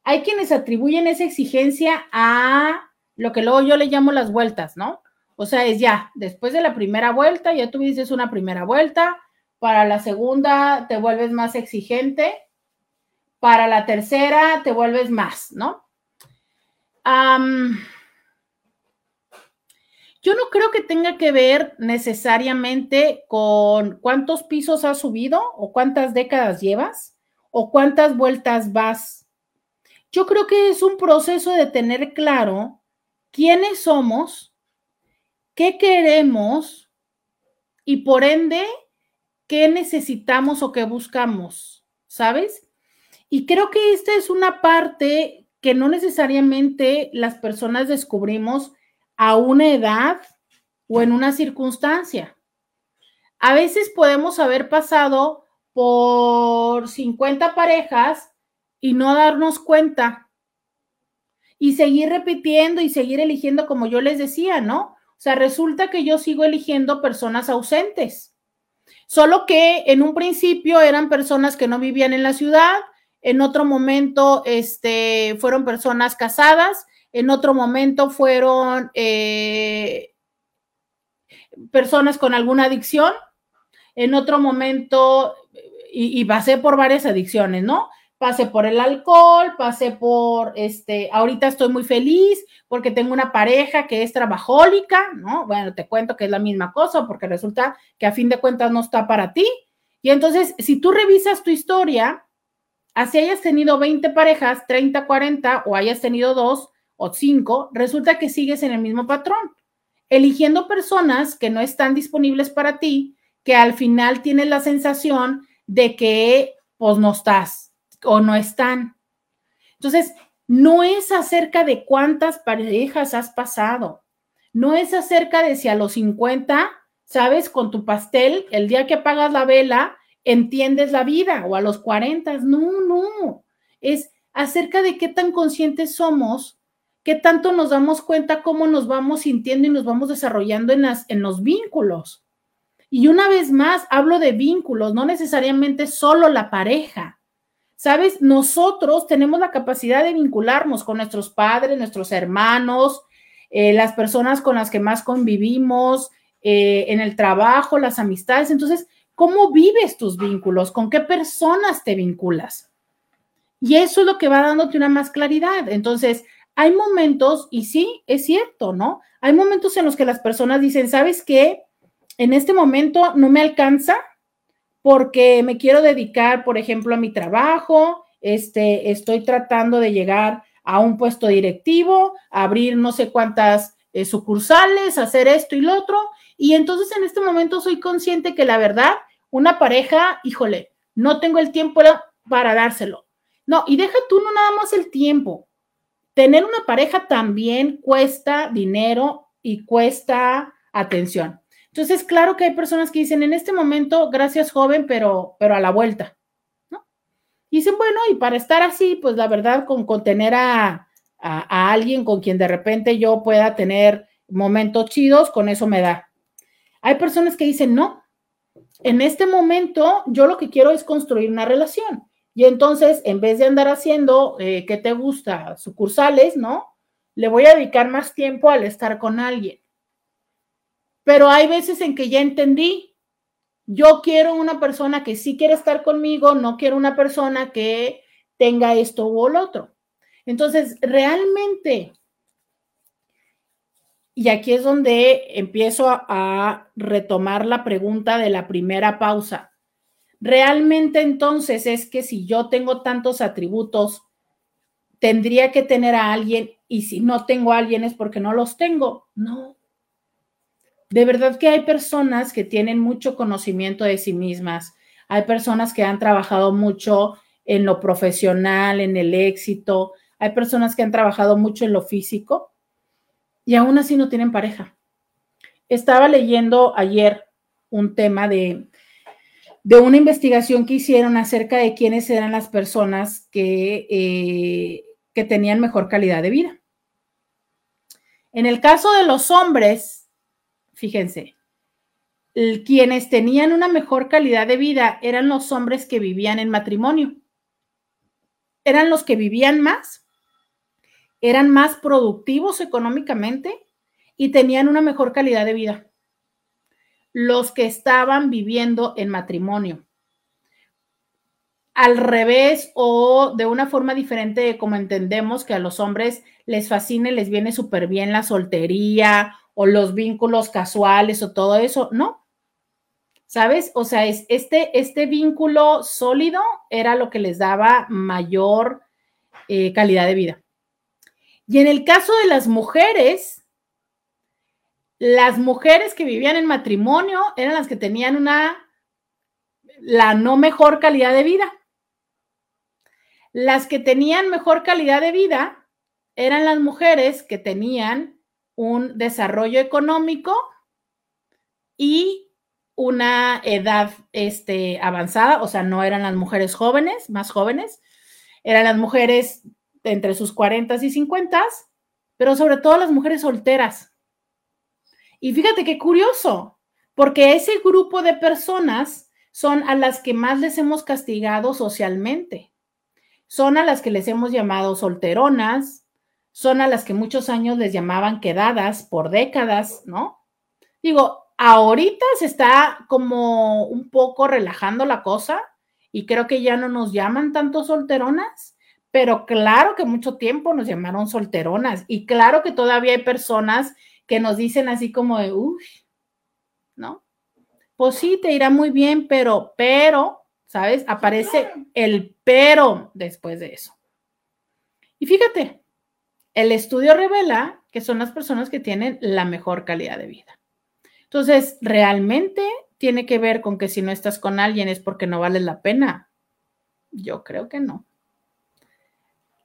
Hay quienes atribuyen esa exigencia a lo que luego yo le llamo las vueltas, ¿no? O sea, es ya, después de la primera vuelta, ya tuviste una primera vuelta, para la segunda te vuelves más exigente, para la tercera te vuelves más, ¿no? yo no creo que tenga que ver necesariamente con cuántos pisos has subido o cuántas décadas llevas o cuántas vueltas vas. Yo creo que es un proceso de tener claro quiénes somos, qué queremos y por ende qué necesitamos o qué buscamos, ¿sabes? Y creo que esta es una parte que no necesariamente las personas descubrimos a una edad o en una circunstancia. A veces podemos haber pasado por 50 parejas y no darnos cuenta y seguir repitiendo y seguir eligiendo como yo les decía, ¿no? O sea, resulta que yo sigo eligiendo personas ausentes Solo que en un principio eran personas que no vivían en la ciudad, en otro momento este, fueron personas casadas, en otro momento fueron eh, personas con alguna adicción, en otro momento, y, y pasé por varias adicciones, ¿no? Pasé por el alcohol, pasé por, este, ahorita estoy muy feliz porque tengo una pareja que es trabajólica, ¿no? Bueno, te cuento que es la misma cosa porque resulta que a fin de cuentas no está para ti. Y entonces, si tú revisas tu historia, así hayas tenido 20 parejas, 30, 40 o hayas tenido dos o cinco, resulta que sigues en el mismo patrón, eligiendo personas que no están disponibles para ti, que al final tienes la sensación de que pues no estás, o no están. Entonces, no es acerca de cuántas parejas has pasado, no es acerca de si a los 50, sabes, con tu pastel, el día que apagas la vela, entiendes la vida, o a los 40, no, no, es acerca de qué tan conscientes somos, qué tanto nos damos cuenta cómo nos vamos sintiendo y nos vamos desarrollando en, las, en los vínculos. Y una vez más, hablo de vínculos, no necesariamente solo la pareja ¿Sabes? Nosotros tenemos la capacidad de vincularnos con nuestros padres, nuestros hermanos, eh, las personas con las que más convivimos, eh, en el trabajo, las amistades. Entonces, ¿cómo vives tus vínculos? ¿Con qué personas te vinculas? Y eso es lo que va dándote una más claridad. Entonces, hay momentos, y sí, es cierto, ¿no? Hay momentos en los que las personas dicen, ¿sabes qué? En este momento no me alcanza porque me quiero dedicar, por ejemplo, a mi trabajo, este, estoy tratando de llegar a un puesto directivo, abrir no sé cuántas eh, sucursales, hacer esto y lo otro. Y entonces en este momento soy consciente que la verdad, una pareja, híjole, no tengo el tiempo para dárselo. No, y deja tú no nada más el tiempo. Tener una pareja también cuesta dinero y cuesta atención. Entonces, claro que hay personas que dicen, en este momento, gracias joven, pero, pero a la vuelta, ¿no? Dicen, bueno, y para estar así, pues la verdad, con, tener a, a, alguien con quien de repente yo pueda tener momentos chidos, con eso me da. Hay personas que dicen, no, en este momento yo lo que quiero es construir una relación. Y entonces, en vez de andar haciendo, eh, ¿qué te gusta? Sucursales, ¿no? Le voy a dedicar más tiempo al estar con alguien. Pero hay veces en que ya entendí, yo quiero una persona que sí quiere estar conmigo, no quiero una persona que tenga esto o lo otro. Entonces, realmente, y aquí es donde empiezo a, retomar la pregunta de la primera pausa. Realmente entonces es que si yo tengo tantos atributos, tendría que tener a alguien y si no tengo a alguien es porque no los tengo. No, de verdad que hay personas que tienen mucho conocimiento de sí mismas, hay personas que han trabajado mucho en lo profesional, en el éxito, hay personas que han trabajado mucho en lo físico y aún así no tienen pareja. Estaba leyendo ayer un tema de, de una investigación que hicieron acerca de quiénes eran las personas que, eh, que tenían mejor calidad de vida. En el caso de los hombres, fíjense, quienes tenían una mejor calidad de vida eran los hombres que vivían en matrimonio. Eran los que vivían más, eran más productivos económicamente y tenían una mejor calidad de vida. Los que estaban viviendo en matrimonio. Al revés o de una forma diferente como entendemos que a los hombres les fascina les viene súper bien la soltería o los vínculos casuales o todo eso, no. ¿Sabes? O sea, es este, este vínculo sólido era lo que les daba mayor eh, calidad de vida. Y en el caso de las mujeres, las mujeres que vivían en matrimonio eran las que tenían una, la no mejor calidad de vida. Las que tenían mejor calidad de vida eran las mujeres que tenían un desarrollo económico y una edad este, avanzada, o sea, no eran las mujeres jóvenes, más jóvenes, eran las mujeres entre sus 40 y 50, pero sobre todo las mujeres solteras. Y fíjate qué curioso, porque ese grupo de personas son a las que más les hemos castigado socialmente. Son a las que les hemos llamado solteronas, son a las que muchos años les llamaban quedadas por décadas, ¿no? Digo, ahorita se está como un poco relajando la cosa y creo que ya no nos llaman tanto solteronas, pero claro que mucho tiempo nos llamaron solteronas y claro que todavía hay personas que nos dicen así como de, uy, ¿no? Pues sí, te irá muy bien, pero, pero, ¿sabes? Aparece el pero después de eso. Y fíjate, el estudio revela que son las personas que tienen la mejor calidad de vida. Entonces, ¿realmente tiene que ver con que si no estás con alguien es porque no vale la pena? Yo creo que no.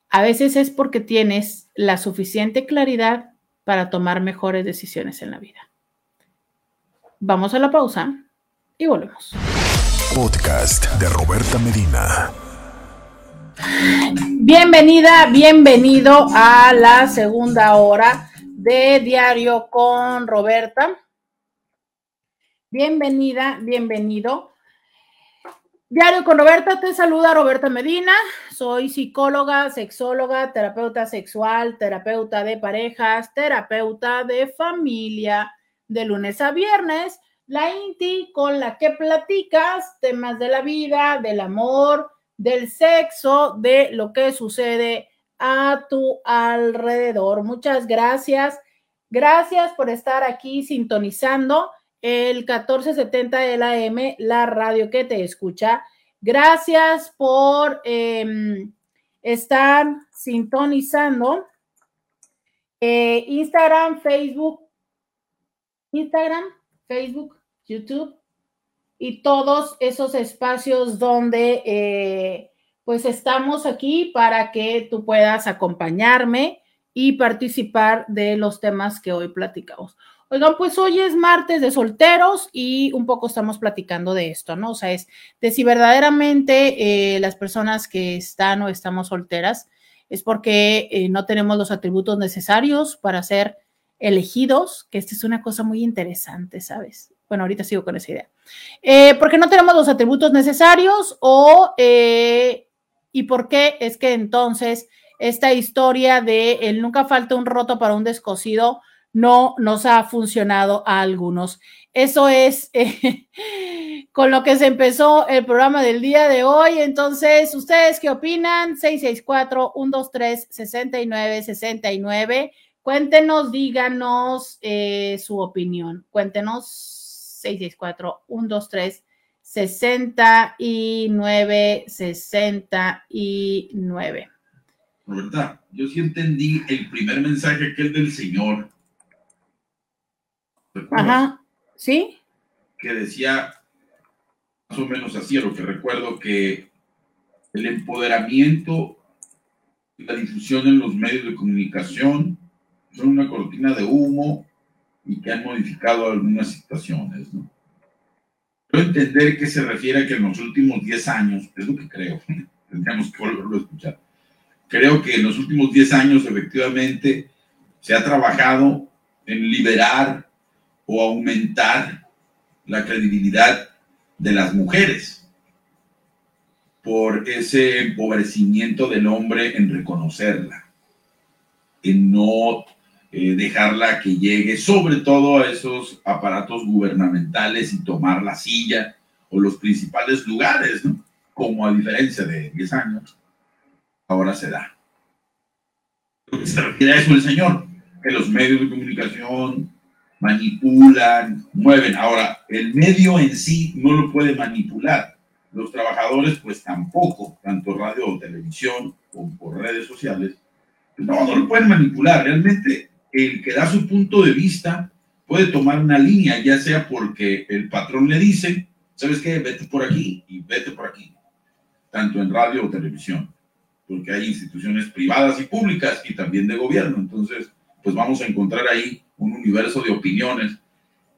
A veces es porque tienes la suficiente claridad para tomar mejores decisiones en la vida. Vamos a la pausa y volvemos. Podcast de Roberta Medina. Bienvenida, bienvenido a la segunda hora de Diario con Roberta. Bienvenida, bienvenido. Diario con Roberta, te saluda Roberta Medina. Soy psicóloga, sexóloga, terapeuta sexual, terapeuta de parejas, terapeuta de familia, de lunes a viernes. La INTI con la que platicas temas de la vida, del amor, del sexo, de lo que sucede a tu alrededor. Muchas gracias. Gracias por estar aquí sintonizando el 1470 de la M, la radio que te escucha. Gracias por em, estar sintonizando eh, Instagram, Facebook, Instagram, Facebook, YouTube y todos esos espacios donde eh, pues estamos aquí para que tú puedas acompañarme y participar de los temas que hoy platicamos. Oigan, pues hoy es martes de solteros y un poco estamos platicando de esto, ¿no? O sea, es de si verdaderamente eh, las personas que están o estamos solteras es porque eh, no tenemos los atributos necesarios para ser elegidos, que esta es una cosa muy interesante, ¿sabes? Bueno, ahorita sigo con esa idea. Eh, porque no tenemos los atributos necesarios o y por qué es que entonces esta historia de el nunca falta un roto para un descosido no nos ha funcionado a algunos. Eso es eh, con lo que se empezó el programa del día de hoy. Entonces, ¿ustedes qué opinan? 664-123-6969. Cuéntenos, díganos eh, su opinión. Cuéntenos 664-123-6969. Roberta, yo sí entendí el primer mensaje que es del Señor Ajá, ¿sí? Que decía más o menos así, a lo que recuerdo que el empoderamiento y la difusión en los medios de comunicación son una cortina de humo y que han modificado algunas situaciones, ¿no? Quiero entender qué se refiere a que en los últimos 10 años, es lo que creo, tendríamos que volverlo a escuchar. Creo que en los últimos 10 años efectivamente se ha trabajado en liberar o aumentar la credibilidad de las mujeres por ese empobrecimiento del hombre en reconocerla, en no eh, dejarla que llegue sobre todo a esos aparatos gubernamentales y tomar la silla o los principales lugares, como a diferencia de 10 años, ahora se da. Se refiere a eso el Señor, que los medios de comunicación, manipulan, mueven. Ahora, el medio en sí no lo puede manipular. Los trabajadores, pues tampoco, tanto radio o televisión como por redes sociales, no, no lo pueden manipular. Realmente, el que da su punto de vista puede tomar una línea, ya sea porque el patrón le dice, ¿sabes qué? Vete por aquí y vete por aquí, tanto en radio o televisión, porque hay instituciones privadas y públicas y también de gobierno. Entonces, pues vamos a encontrar ahí un universo de opiniones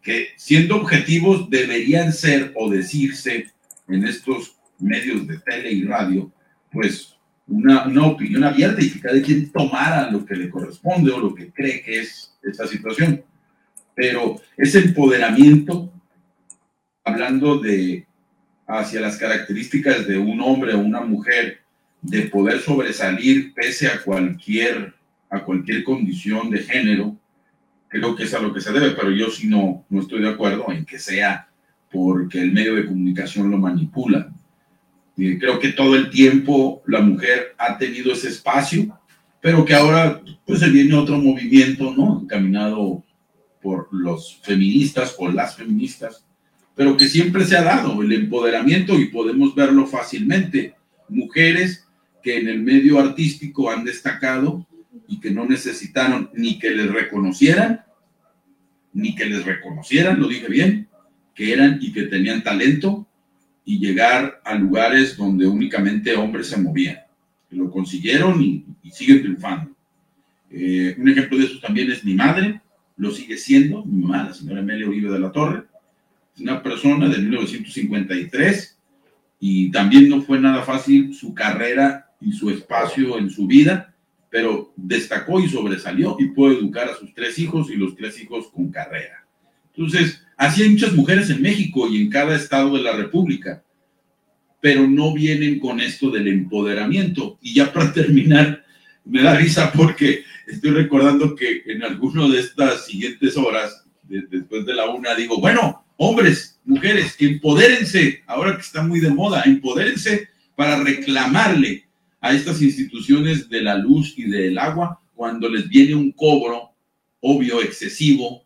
que siendo objetivos deberían ser o decirse en estos medios de tele y radio, pues una, una, opinión abierta y que cada quien tomara lo que le corresponde o lo que cree que es esta situación. Pero ese empoderamiento, hablando de hacia las características de un hombre o una mujer, de poder sobresalir pese a cualquier, a cualquier condición de género, creo que es a lo que se debe, pero yo sí no, no estoy de acuerdo en que sea porque el medio de comunicación lo manipula. Creo que todo el tiempo la mujer ha tenido ese espacio, pero que ahora pues se viene otro movimiento, ¿no? Encaminado por los feministas o las feministas, pero que siempre se ha dado el empoderamiento y podemos verlo fácilmente. Mujeres que en el medio artístico han destacado y que no necesitaron ni que les reconocieran, ni que les reconocieran, lo dije bien, que eran y que tenían talento y llegar a lugares donde únicamente hombres se movían. Lo consiguieron y, siguen triunfando. Eh, un ejemplo de eso también es mi madre, lo sigue siendo, mi mamá, la señora Amelia Uribe de la Torre, es una persona de 1953 y también no fue nada fácil su carrera y su espacio en su vida, pero destacó y sobresalió y pudo educar a sus tres hijos y los tres hijos con carrera. Entonces, así hay muchas mujeres en México y en cada estado de la República. pero no vienen con esto del empoderamiento. Y ya para terminar, me da risa porque estoy recordando que en alguno de estas siguientes horas, después de la una, digo, bueno, hombres, mujeres, empodérense, ahora que está muy de moda, empodérense para reclamarle a estas instituciones de la luz y del agua cuando les viene un cobro obvio, excesivo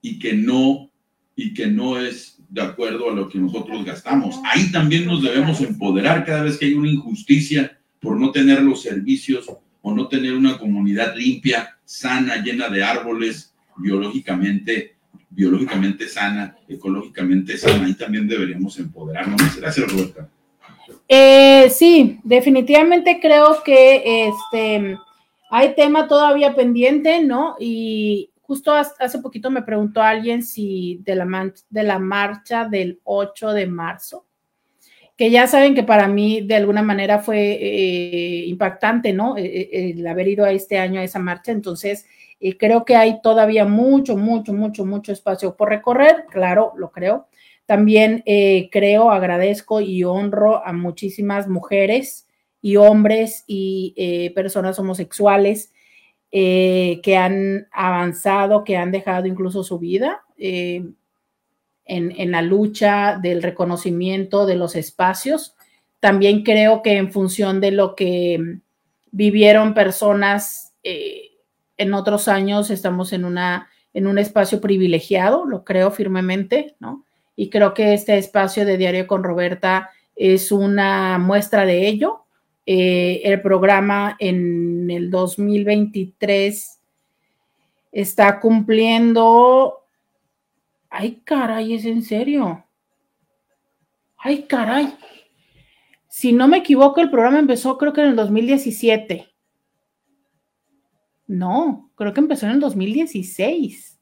y que no y que no es de acuerdo a lo que nosotros gastamos. Ahí también nos debemos empoderar cada vez que hay una injusticia por no tener los servicios o no tener una comunidad limpia, sana, llena de árboles, biológicamente, biológicamente sana, ecológicamente sana. Ahí también deberíamos empoderarnos. Gracias, Roberta. Eh, sí, definitivamente creo que este hay tema todavía pendiente, ¿no? Y, Justo hace poquito me preguntó alguien si de la, de la marcha del 8 de marzo, que ya saben que para mí de alguna manera fue eh, impactante, ¿no? Eh, eh, el haber ido a este año a esa marcha. Entonces, creo que hay todavía mucho, mucho, mucho, mucho espacio por recorrer, claro, lo creo. También creo, agradezco y honro a muchísimas mujeres y hombres y personas homosexuales eh, que han avanzado, que han dejado incluso su vida eh, en, la lucha del reconocimiento de los espacios. También creo que en función de lo que vivieron personas eh, en otros años, estamos en, en un espacio privilegiado, lo creo firmemente, ¿no? Y creo que este espacio de Diario con Roberta es una muestra de ello. Eh, el programa en el 2023 está cumpliendo. Ay, caray, es en serio. Ay, caray. Si no me equivoco, el programa empezó creo que en el 2017. No, creo que empezó en el 2016.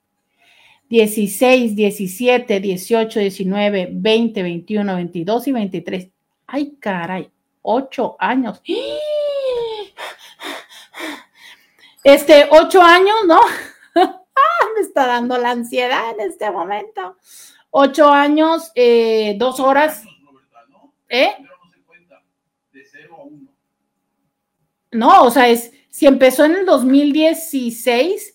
16, 17, 18, 19, 20, 21, 22 y 23. Ay, caray ocho años. Este, ocho años, ¿no? Ah, me está dando la ansiedad en este momento. Ocho años, eh, dos horas. ¿Eh? No, o sea, es, si empezó en el 2016,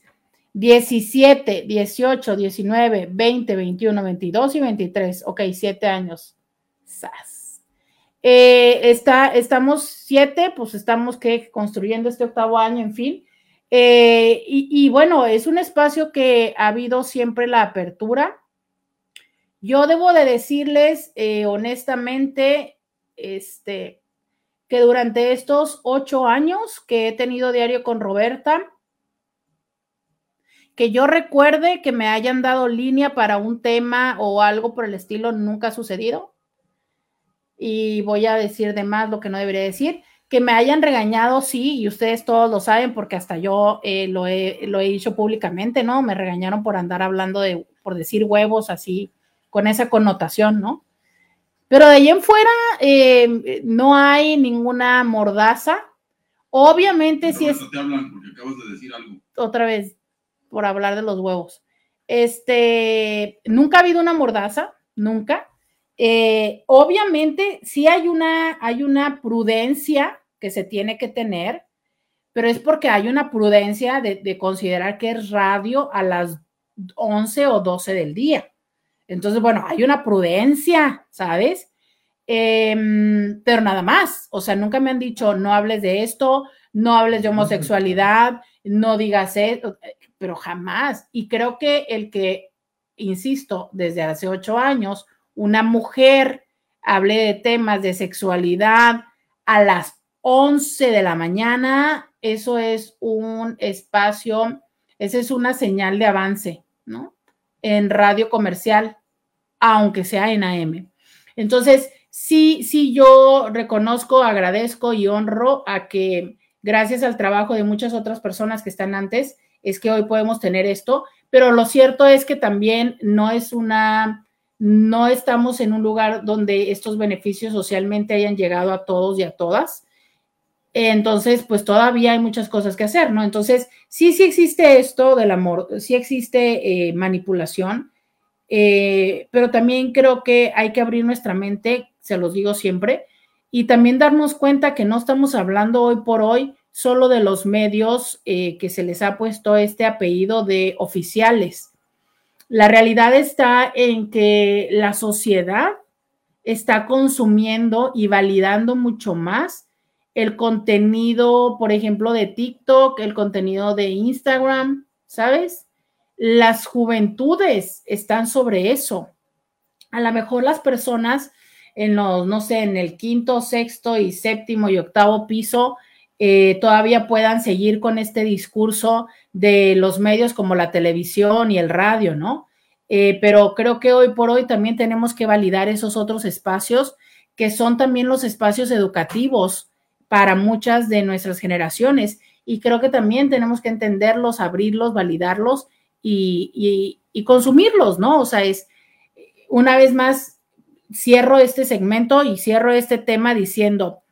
17, 18, 19, 20, 21, 22 y 23. Ok, siete años. ¡Sas! Eh, está, estamos siete, pues estamos que construyendo este octavo año, en fin. Eh, y, bueno, es un espacio que ha habido siempre la apertura. Yo debo de decirles eh, honestamente, este, que durante estos ocho años que he tenido diario con Roberta, que yo recuerde que me hayan dado línea para un tema o algo por el estilo, nunca ha sucedido y voy a decir de más lo que no debería decir. Que me hayan regañado, sí, y ustedes todos lo saben porque hasta yo eh, lo, he, lo he dicho públicamente, ¿no? Me regañaron por andar hablando de, por decir huevos así, con esa connotación, ¿no? Pero de ahí en fuera eh, no hay ninguna mordaza. Obviamente si es... Te hablan porque acabas de decir algo. Otra vez, por hablar de los huevos. Este, nunca ha habido una mordaza, nunca. Eh, obviamente, sí hay una, hay una prudencia que se tiene que tener, pero es porque hay una prudencia de, considerar que es radio a las 11 o 12 del día. Entonces, bueno, hay una prudencia, ¿sabes? Em, pero nada más, o sea, nunca me han dicho, no hables de esto, no hables de homosexualidad, no digas eso, pero jamás. Y creo que el que, insisto, desde hace ocho años, una mujer hable de temas de sexualidad a las 11 de la mañana, eso es un espacio, esa es una señal de avance, ¿no? En radio comercial, aunque sea en AM. Entonces, sí, sí, yo reconozco, agradezco y honro a que gracias al trabajo de muchas otras personas que están antes, es que hoy podemos tener esto, pero lo cierto es que también no es una no estamos en un lugar donde estos beneficios socialmente hayan llegado a todos y a todas. Entonces, pues todavía hay muchas cosas que hacer, ¿no? Entonces, sí, sí existe esto del amor, sí existe eh, manipulación, eh, pero también creo que hay que abrir nuestra mente, se los digo siempre, y también darnos cuenta que no estamos hablando hoy por hoy solo de los medios eh, que se les ha puesto este apellido de oficiales. La realidad está en que la sociedad está consumiendo y validando mucho más el contenido, por ejemplo, de TikTok, el contenido de Instagram, ¿sabes? Las juventudes están sobre eso. A lo mejor las personas en los, no sé, en el quinto, sexto y séptimo y octavo piso eh, todavía puedan seguir con este discurso de los medios como la televisión y el radio, ¿no? Eh, pero creo que hoy por hoy también tenemos que validar esos otros espacios que son también los espacios educativos para muchas de nuestras generaciones. Y creo que también tenemos que entenderlos, abrirlos, validarlos y, y consumirlos, ¿no? O sea, es, una vez más, cierro este segmento y cierro este tema diciendo,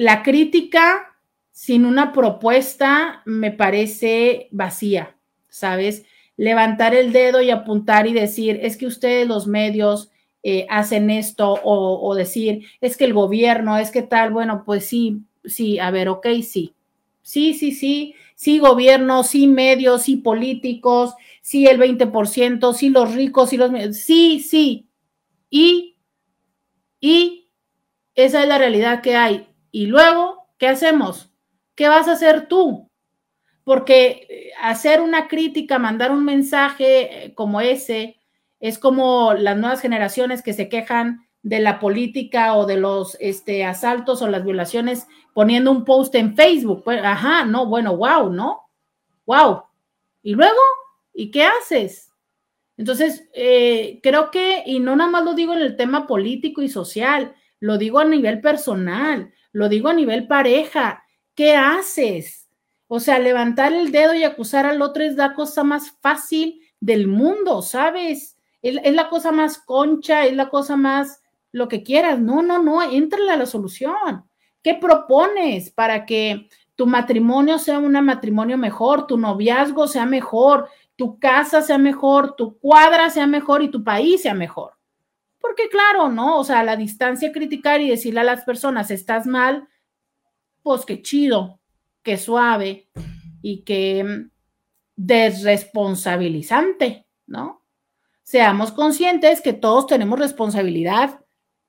la crítica sin una propuesta me parece vacía, ¿sabes? Levantar el dedo y apuntar y decir, es que ustedes los medios eh, hacen esto o, decir, es que el gobierno, es que tal, bueno, pues sí, sí, a ver, ok, sí. Sí, sí, sí, sí, gobierno, sí, medios, sí, políticos, sí, el 20%, sí, los ricos, sí, los... Sí, sí. Y, y esa es la realidad que hay. Y luego, ¿qué hacemos? ¿Qué vas a hacer tú? Porque eh, hacer una crítica, mandar un mensaje eh, como ese, es como las nuevas generaciones que se quejan de la política o de los este, asaltos o las violaciones poniendo un post en Facebook. Pues, ajá, no, bueno, wow, ¿no? Wow. ¿Y luego? ¿Y qué haces? Entonces, eh, creo que, y no nada más lo digo en el tema político y social, lo digo a nivel personal lo digo a nivel pareja, ¿qué haces? O sea, levantar el dedo y acusar al otro es la cosa más fácil del mundo, ¿sabes? Es, la cosa más concha, es la cosa más lo que quieras. No, no, no, entrale a la solución. ¿Qué propones para que tu matrimonio sea un matrimonio mejor, tu noviazgo sea mejor, tu casa sea mejor, tu cuadra sea mejor y tu país sea mejor? Porque claro, ¿no? O sea, la distancia criticar y decirle a las personas, estás mal, pues qué chido, qué suave y qué mm, desresponsabilizante, ¿no? Seamos conscientes que todos tenemos responsabilidad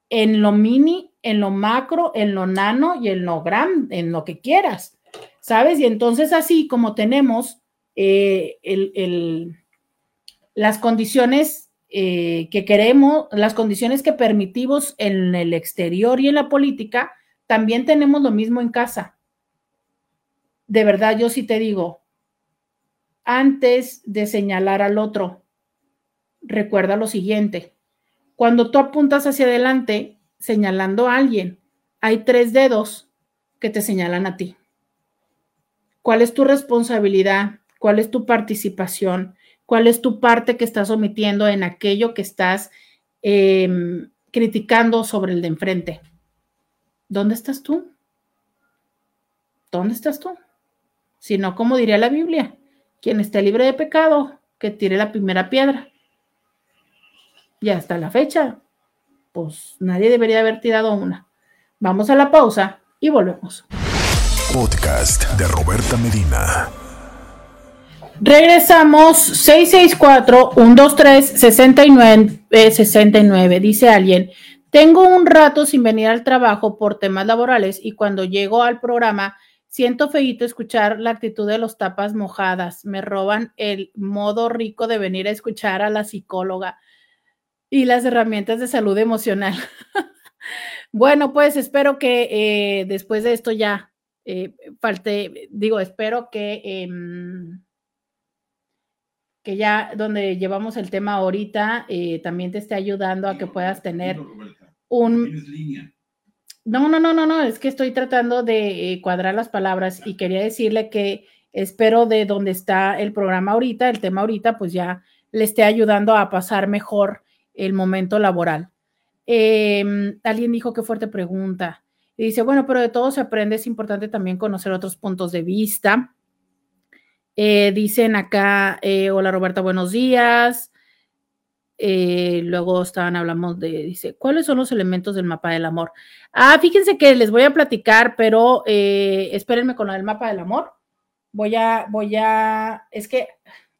en lo mini, en lo macro, en lo nano y en lo grande, en lo que quieras, ¿sabes? Y entonces así como tenemos eh, las condiciones eh, que queremos, las condiciones que permitimos en el exterior y en la política, también tenemos lo mismo en casa. De verdad, yo sí te digo, antes de señalar al otro, recuerda lo siguiente. Cuando tú apuntas hacia adelante señalando a alguien, hay tres dedos que te señalan a ti. ¿Cuál es tu responsabilidad? ¿Cuál es tu participación? Cuál es tu parte que estás omitiendo en aquello que estás em, criticando sobre el de enfrente. ¿Dónde estás tú? ¿Dónde estás tú? Si no, como diría la Biblia, quien esté libre de pecado, que tire la primera piedra. Y hasta la fecha, pues nadie debería haber tirado una. Vamos a la pausa y volvemos. Podcast de Roberta Medina. Regresamos 664-123-6969. Dice alguien, tengo un rato sin venir al trabajo por temas laborales y cuando llego al programa siento feíto escuchar la actitud de los tapas mojadas. Me roban el modo rico de venir a escuchar a la psicóloga y las herramientas de salud emocional. bueno, pues espero que eh, después de esto ya eh, falte, digo, espero que... Que ya donde llevamos el tema ahorita, eh, también te esté ayudando a que puedas tener un... No, no, no, no, no, es que estoy tratando de eh, cuadrar las palabras y quería decirle que espero de donde está el programa ahorita, el tema ahorita, pues ya le esté ayudando a pasar mejor el momento laboral. Em, alguien dijo qué fuerte pregunta. Y dice, bueno, pero de todo se aprende, es importante también conocer otros puntos de vista. Eh, dicen acá, eh, hola Roberta, buenos días. eh, luego estaban, hablamos de, dice, ¿cuáles son los elementos del mapa del amor? Ah, fíjense que les voy a platicar, pero eh, espérenme con del mapa del amor. Voy a, voy a, es que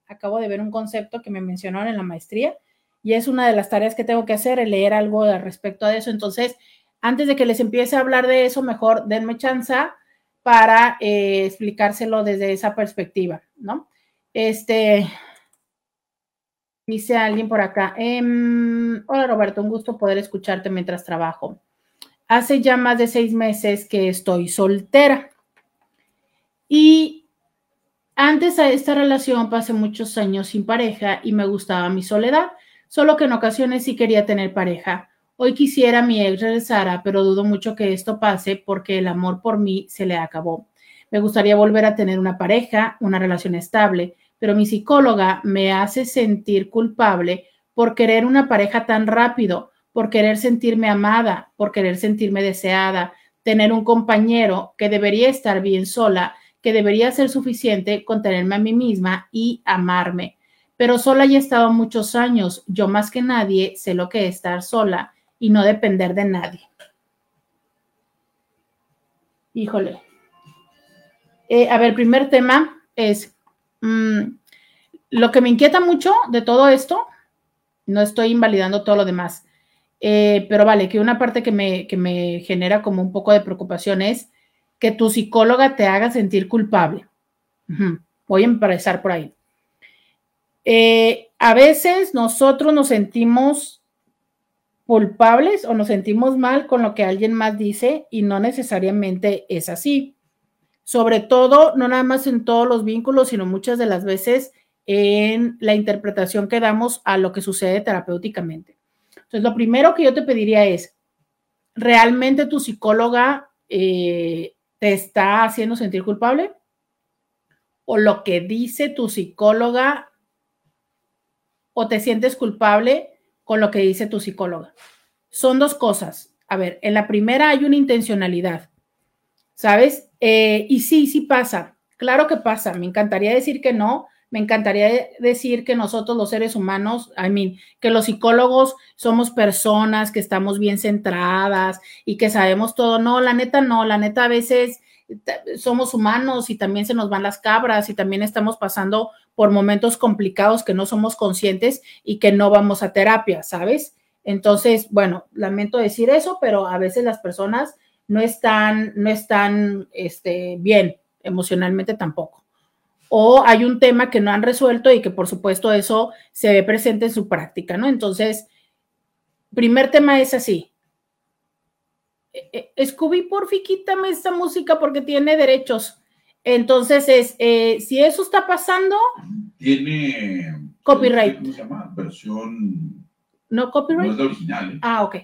acabo de ver un concepto que me mencionaron en la maestría y es una de las tareas que tengo que hacer, el leer algo respecto a eso. Entonces, antes de que les empiece a hablar de eso, mejor denme chance para eh, explicárselo desde esa perspectiva, ¿no? Este, Dice alguien por acá. Em, hola Roberto, un gusto poder escucharte mientras trabajo. Hace ya más de seis meses que estoy soltera. Y antes a esta relación pasé muchos años sin pareja y me gustaba mi soledad, solo que en ocasiones sí quería tener pareja. Hoy quisiera mi ex regresara, pero dudo mucho que esto pase porque el amor por mí se le acabó. Me gustaría volver a tener una pareja, una relación estable, pero mi psicóloga me hace sentir culpable por querer una pareja tan rápido, por querer sentirme amada, por querer sentirme deseada, tener un compañero que debería estar bien sola, que debería ser suficiente con tenerme a mí misma y amarme. Pero sola ya he estado muchos años, yo más que nadie sé lo que es estar sola y no depender de nadie. Híjole. Eh, a ver, primer tema es Mm, lo que me inquieta mucho de todo esto, no estoy invalidando todo lo demás, eh, pero vale, que una parte que me, me genera como un poco de preocupación es que tu psicóloga te haga sentir culpable. Voy a empezar por ahí. Eh, a veces nosotros nos sentimos culpables o nos sentimos mal con lo que alguien más dice y no necesariamente es así sobre todo, no nada más en todos los vínculos, sino muchas de las veces en la interpretación que damos a lo que sucede terapéuticamente. Entonces, lo primero que yo te pediría es, ¿realmente tu psicóloga eh, te está haciendo sentir culpable? ¿O lo que dice tu psicóloga o te sientes culpable con lo que dice tu psicóloga? Son dos cosas. A ver, en la primera hay una intencionalidad. ¿sabes? Eh, y sí, sí pasa, claro que pasa, me encantaría decir que no, me encantaría decir que nosotros los seres humanos, I mean, que los psicólogos somos personas que estamos bien centradas y que sabemos todo. No, la neta no, la neta a veces somos humanos y también se nos van las cabras y también estamos pasando por momentos complicados que no somos conscientes y que no vamos a terapia, ¿sabes? Entonces, bueno, lamento decir eso, pero a veces las personas no están, no están este, bien emocionalmente tampoco. O hay un tema que no han resuelto y que por supuesto eso se ve presente en su práctica, ¿no? Entonces, primer tema es así. E, e, Scooby, porfi, quítame esta música porque tiene derechos. Entonces, es, eh, si eso está pasando. Tiene. Copyright. ¿Cómo se llama? Versión. No copyright. No es la original. ¿eh? Ah, ok.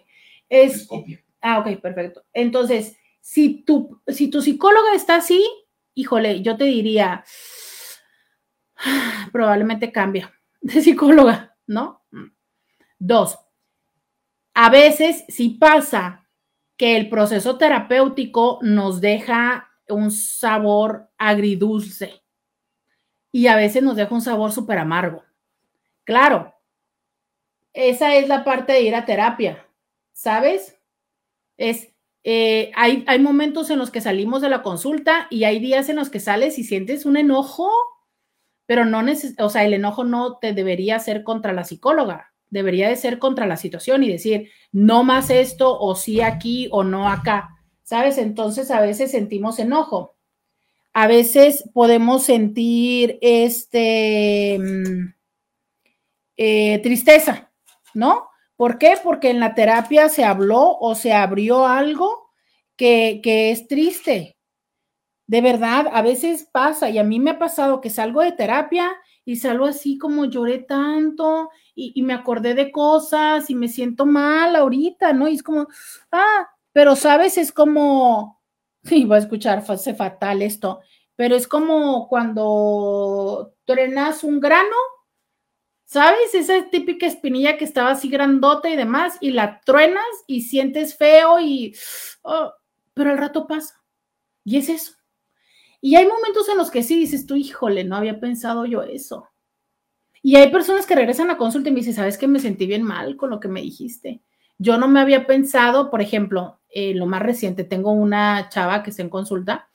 Es, es copia. Ah, ok, perfecto. Entonces, si tu, si tu psicóloga está así, híjole, yo te diría, probablemente cambia de psicóloga, ¿no? Dos, a veces sí pasa que el proceso terapéutico nos deja un sabor agridulce y a veces nos deja un sabor súper amargo. Claro, esa es la parte de ir a terapia, ¿sabes? Es, eh, hay, hay momentos en los que salimos de la consulta y hay días en los que sales y sientes un enojo, pero no o sea, el enojo no te debería ser contra la psicóloga, debería de ser contra la situación y decir, no más esto o sí aquí o no acá, ¿sabes? Entonces a veces sentimos enojo. A veces podemos sentir este mm, eh, tristeza, ¿no? ¿Por qué? Porque en la terapia se habló o se abrió algo que, es triste. De verdad, a veces pasa y a mí me ha pasado que salgo de terapia y salgo así como lloré tanto y, me acordé de cosas y me siento mal ahorita, ¿no? Y es como, ah, pero sabes, es como, sí, voy a escuchar, fue fatal esto, pero es como cuando trenas un grano ¿Sabes? Esa típica espinilla que estaba así grandota y demás, y la truenas y sientes feo y... Oh, pero el rato pasa. Y es eso. Y hay momentos en los que sí dices tú, híjole, no había pensado yo eso. Y hay personas que regresan a consulta y me dicen, ¿sabes que me sentí bien mal con lo que me dijiste? Yo no me había pensado, por ejemplo, eh, lo más reciente, tengo una chava que está en consulta,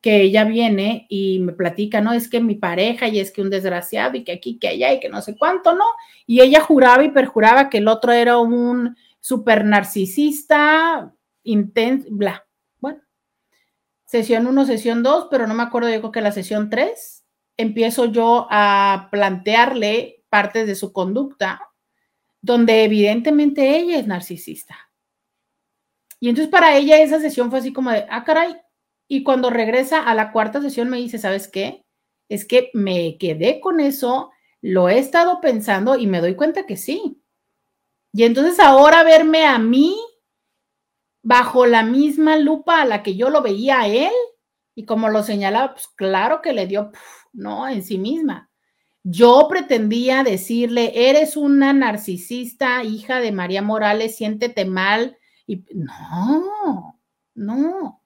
que ella viene y me platica, no, es que mi pareja y es que un desgraciado y que aquí, que allá y que no sé cuánto, ¿no? Y ella juraba y perjuraba que el otro era un super narcisista, intenso, bla. Bueno, sesión 1, sesión 2, pero no me acuerdo, yo creo que la sesión 3, empiezo yo a plantearle partes de su conducta donde evidentemente ella es narcisista. Y entonces para ella esa sesión fue así como de, ah, caray. Y cuando regresa a la cuarta sesión me dice, ¿sabes qué? Es que me quedé con eso, lo he estado pensando y me doy cuenta que sí. Y entonces ahora verme a mí bajo la misma lupa a la que yo lo veía a él, y como lo señalaba, pues claro que le dio, no, en sí misma. Yo pretendía decirle, eres una narcisista, hija de María Morales, siéntete mal. Y no, no.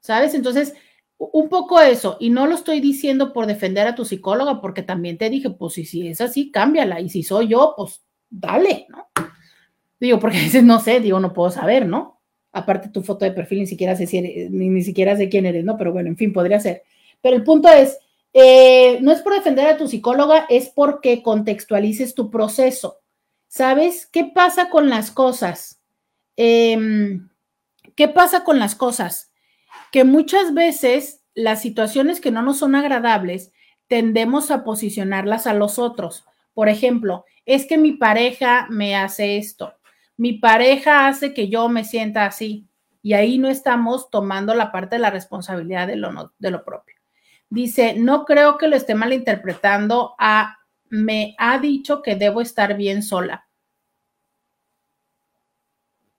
¿Sabes? Entonces, un poco eso, y no lo estoy diciendo por defender a tu psicóloga, porque también te dije, pues si, es así, cámbiala, y si soy yo, pues dale, ¿no? Digo, porque a no sé, digo, no puedo saber, ¿no? Aparte tu foto de perfil ni siquiera sé si ni, ni siquiera sé quién eres, ¿no? Pero bueno, en fin, podría ser. Pero el punto es, eh, no es por defender a tu psicóloga, es porque contextualices tu proceso. ¿Sabes qué pasa con las cosas? Em, ¿Qué pasa con las cosas? Que muchas veces las situaciones que no nos son agradables tendemos a posicionarlas a los otros. Por ejemplo, es que mi pareja me hace esto, mi pareja hace que yo me sienta así y ahí no estamos tomando la parte de la responsabilidad de lo, de lo propio. Dice, no creo que lo esté malinterpretando a me ha dicho que debo estar bien sola.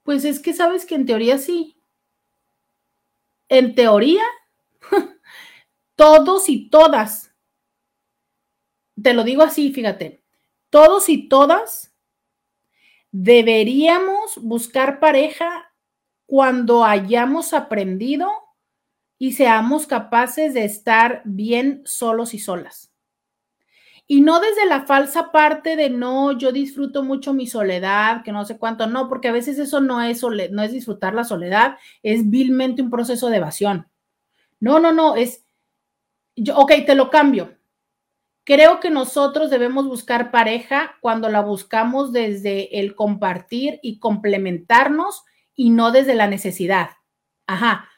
Pues es que sabes que en teoría sí. En teoría, todos y todas, te lo digo así, fíjate, todos y todas deberíamos buscar pareja cuando hayamos aprendido y seamos capaces de estar bien solos y solas. Y no desde la falsa parte de no, yo disfruto mucho mi soledad, que no sé cuánto, no, porque a veces eso no es, no es disfrutar la soledad, es vilmente un proceso de evasión. No, no, no, es, yo, ok, te lo cambio. Creo que nosotros debemos buscar pareja cuando la buscamos desde el compartir y complementarnos y no desde la necesidad. Ajá,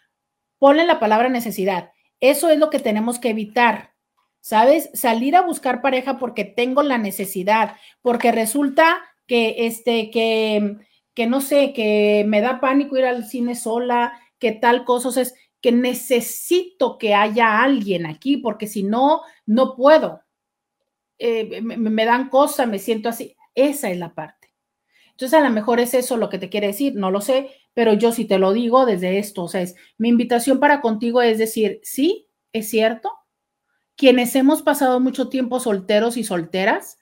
Ponle la palabra necesidad. Eso es lo que tenemos que evitar. ¿Sabes? Salir a buscar pareja porque tengo la necesidad, porque resulta que este que que no sé, que me da pánico ir al cine sola, que tal cosa, es que necesito que haya alguien aquí, porque si no, no puedo. Eh, me, me, dan cosas, me siento así. Esa es la parte. Entonces, a lo mejor es eso lo que te quiere decir, no lo sé, pero yo sí te lo digo desde esto, o sea, es, mi invitación para contigo es decir, sí, es cierto, quienes hemos pasado mucho tiempo solteros y solteras,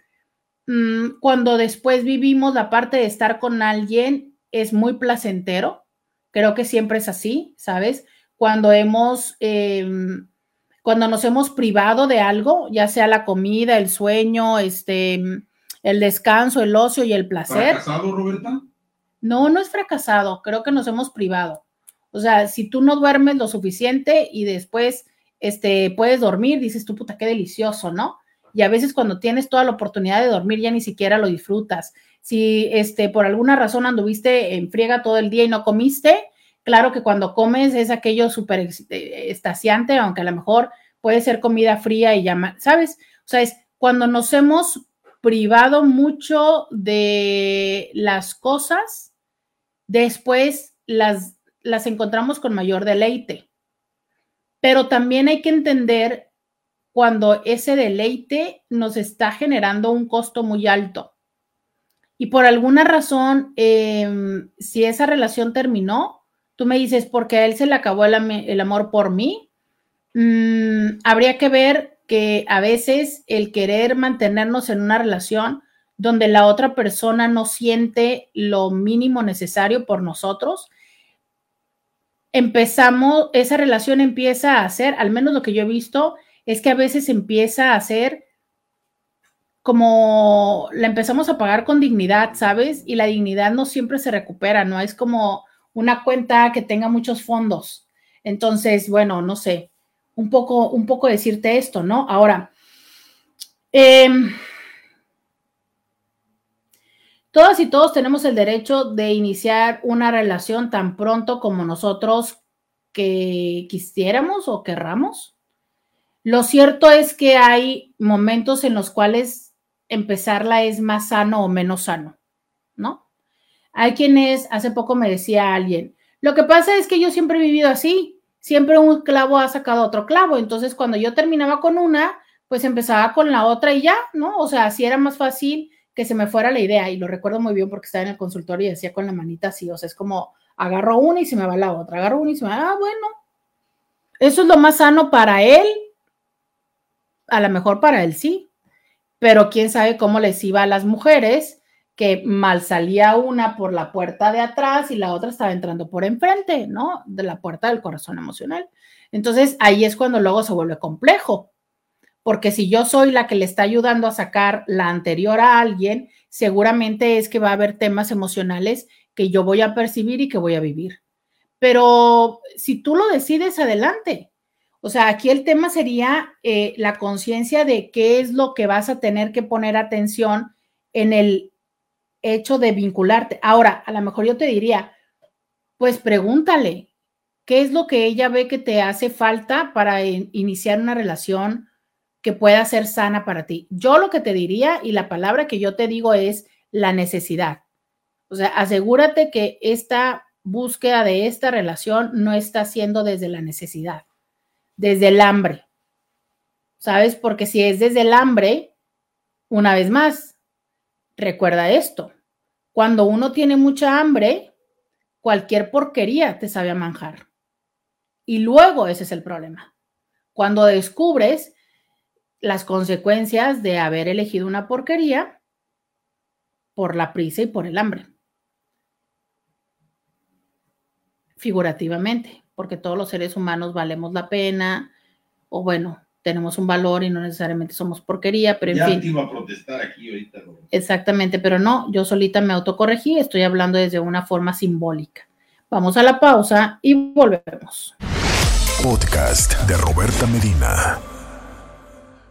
mmm, cuando después vivimos la parte de estar con alguien, es muy placentero, creo que siempre es así, ¿sabes? Cuando hemos... Eh, cuando nos hemos privado de algo, ya sea la comida, el sueño, este, el descanso, el ocio y el placer. ¿Casado, Roberta? No, no es fracasado, creo que nos hemos privado. O sea, si tú no duermes lo suficiente y después este, puedes dormir, dices tú, puta, qué delicioso, ¿no? Y a veces cuando tienes toda la oportunidad de dormir ya ni siquiera lo disfrutas. Si este, por alguna razón anduviste en friega todo el día y no comiste, claro que cuando comes es aquello súper estaciante, aunque a lo mejor puede ser comida fría y ya, ¿sabes? O sea, es cuando nos hemos privado mucho de las cosas después las, las encontramos con mayor deleite. Pero también hay que entender cuando ese deleite nos está generando un costo muy alto. Y por alguna razón, eh, si esa relación terminó, tú me dices, porque a él se le acabó el, amor por mí, mmm, habría que ver que a veces el querer mantenernos en una relación donde la otra persona no siente lo mínimo necesario por nosotros, empezamos, esa relación empieza a ser, al menos lo que yo he visto, es que a veces empieza a ser como la empezamos a pagar con dignidad, ¿sabes? Y la dignidad no siempre se recupera, no es como una cuenta que tenga muchos fondos. Entonces, bueno, no sé, un poco, un poco decirte esto, ¿no? Ahora, em, todas y todos tenemos el derecho de iniciar una relación tan pronto como nosotros que quisiéramos o querramos. Lo cierto es que hay momentos en los cuales empezarla es más sano o menos sano, ¿no? Hay quienes, hace poco me decía alguien, lo que pasa es que yo siempre he vivido así, siempre un clavo ha sacado otro clavo, entonces cuando yo terminaba con una, pues empezaba con la otra y ya, ¿no? O sea, así era más fácil que se me fuera la idea y lo recuerdo muy bien porque estaba en el consultorio y decía con la manita así, o sea, es como agarro una y se me va la otra, agarro una y se me va, ah, bueno, eso es lo más sano para él, a lo mejor para él sí, pero quién sabe cómo les iba a las mujeres que mal salía una por la puerta de atrás y la otra estaba entrando por enfrente, ¿no? De la puerta del corazón emocional. Entonces ahí es cuando luego se vuelve complejo, porque si yo soy la que le está ayudando a sacar la anterior a alguien, seguramente es que va a haber temas emocionales que yo voy a percibir y que voy a vivir. Pero si tú lo decides, adelante. O sea, aquí el tema sería eh, la conciencia de qué es lo que vas a tener que poner atención en el hecho de vincularte. Ahora, a lo mejor yo te diría, pues pregúntale, ¿qué es lo que ella ve que te hace falta para iniciar una relación que pueda ser sana para ti? Yo lo que te diría y la palabra que yo te digo es la necesidad. O sea, asegúrate que esta búsqueda de esta relación no está siendo desde la necesidad, desde el hambre. ¿Sabes? Porque si es desde el hambre, una vez más, recuerda esto, cuando uno tiene mucha hambre, cualquier porquería te sabe a manjar. Y luego ese es el problema. Cuando descubres las consecuencias de haber elegido una porquería por la prisa y por el hambre. Figurativamente, porque todos los seres humanos valemos la pena, o bueno, tenemos un valor y no necesariamente somos porquería, pero en ya fin. te iba a protestar aquí ahorita. Exactamente, pero no, yo solita me autocorregí, estoy hablando desde una forma simbólica. Vamos a la pausa y volvemos. Podcast de Roberta Medina.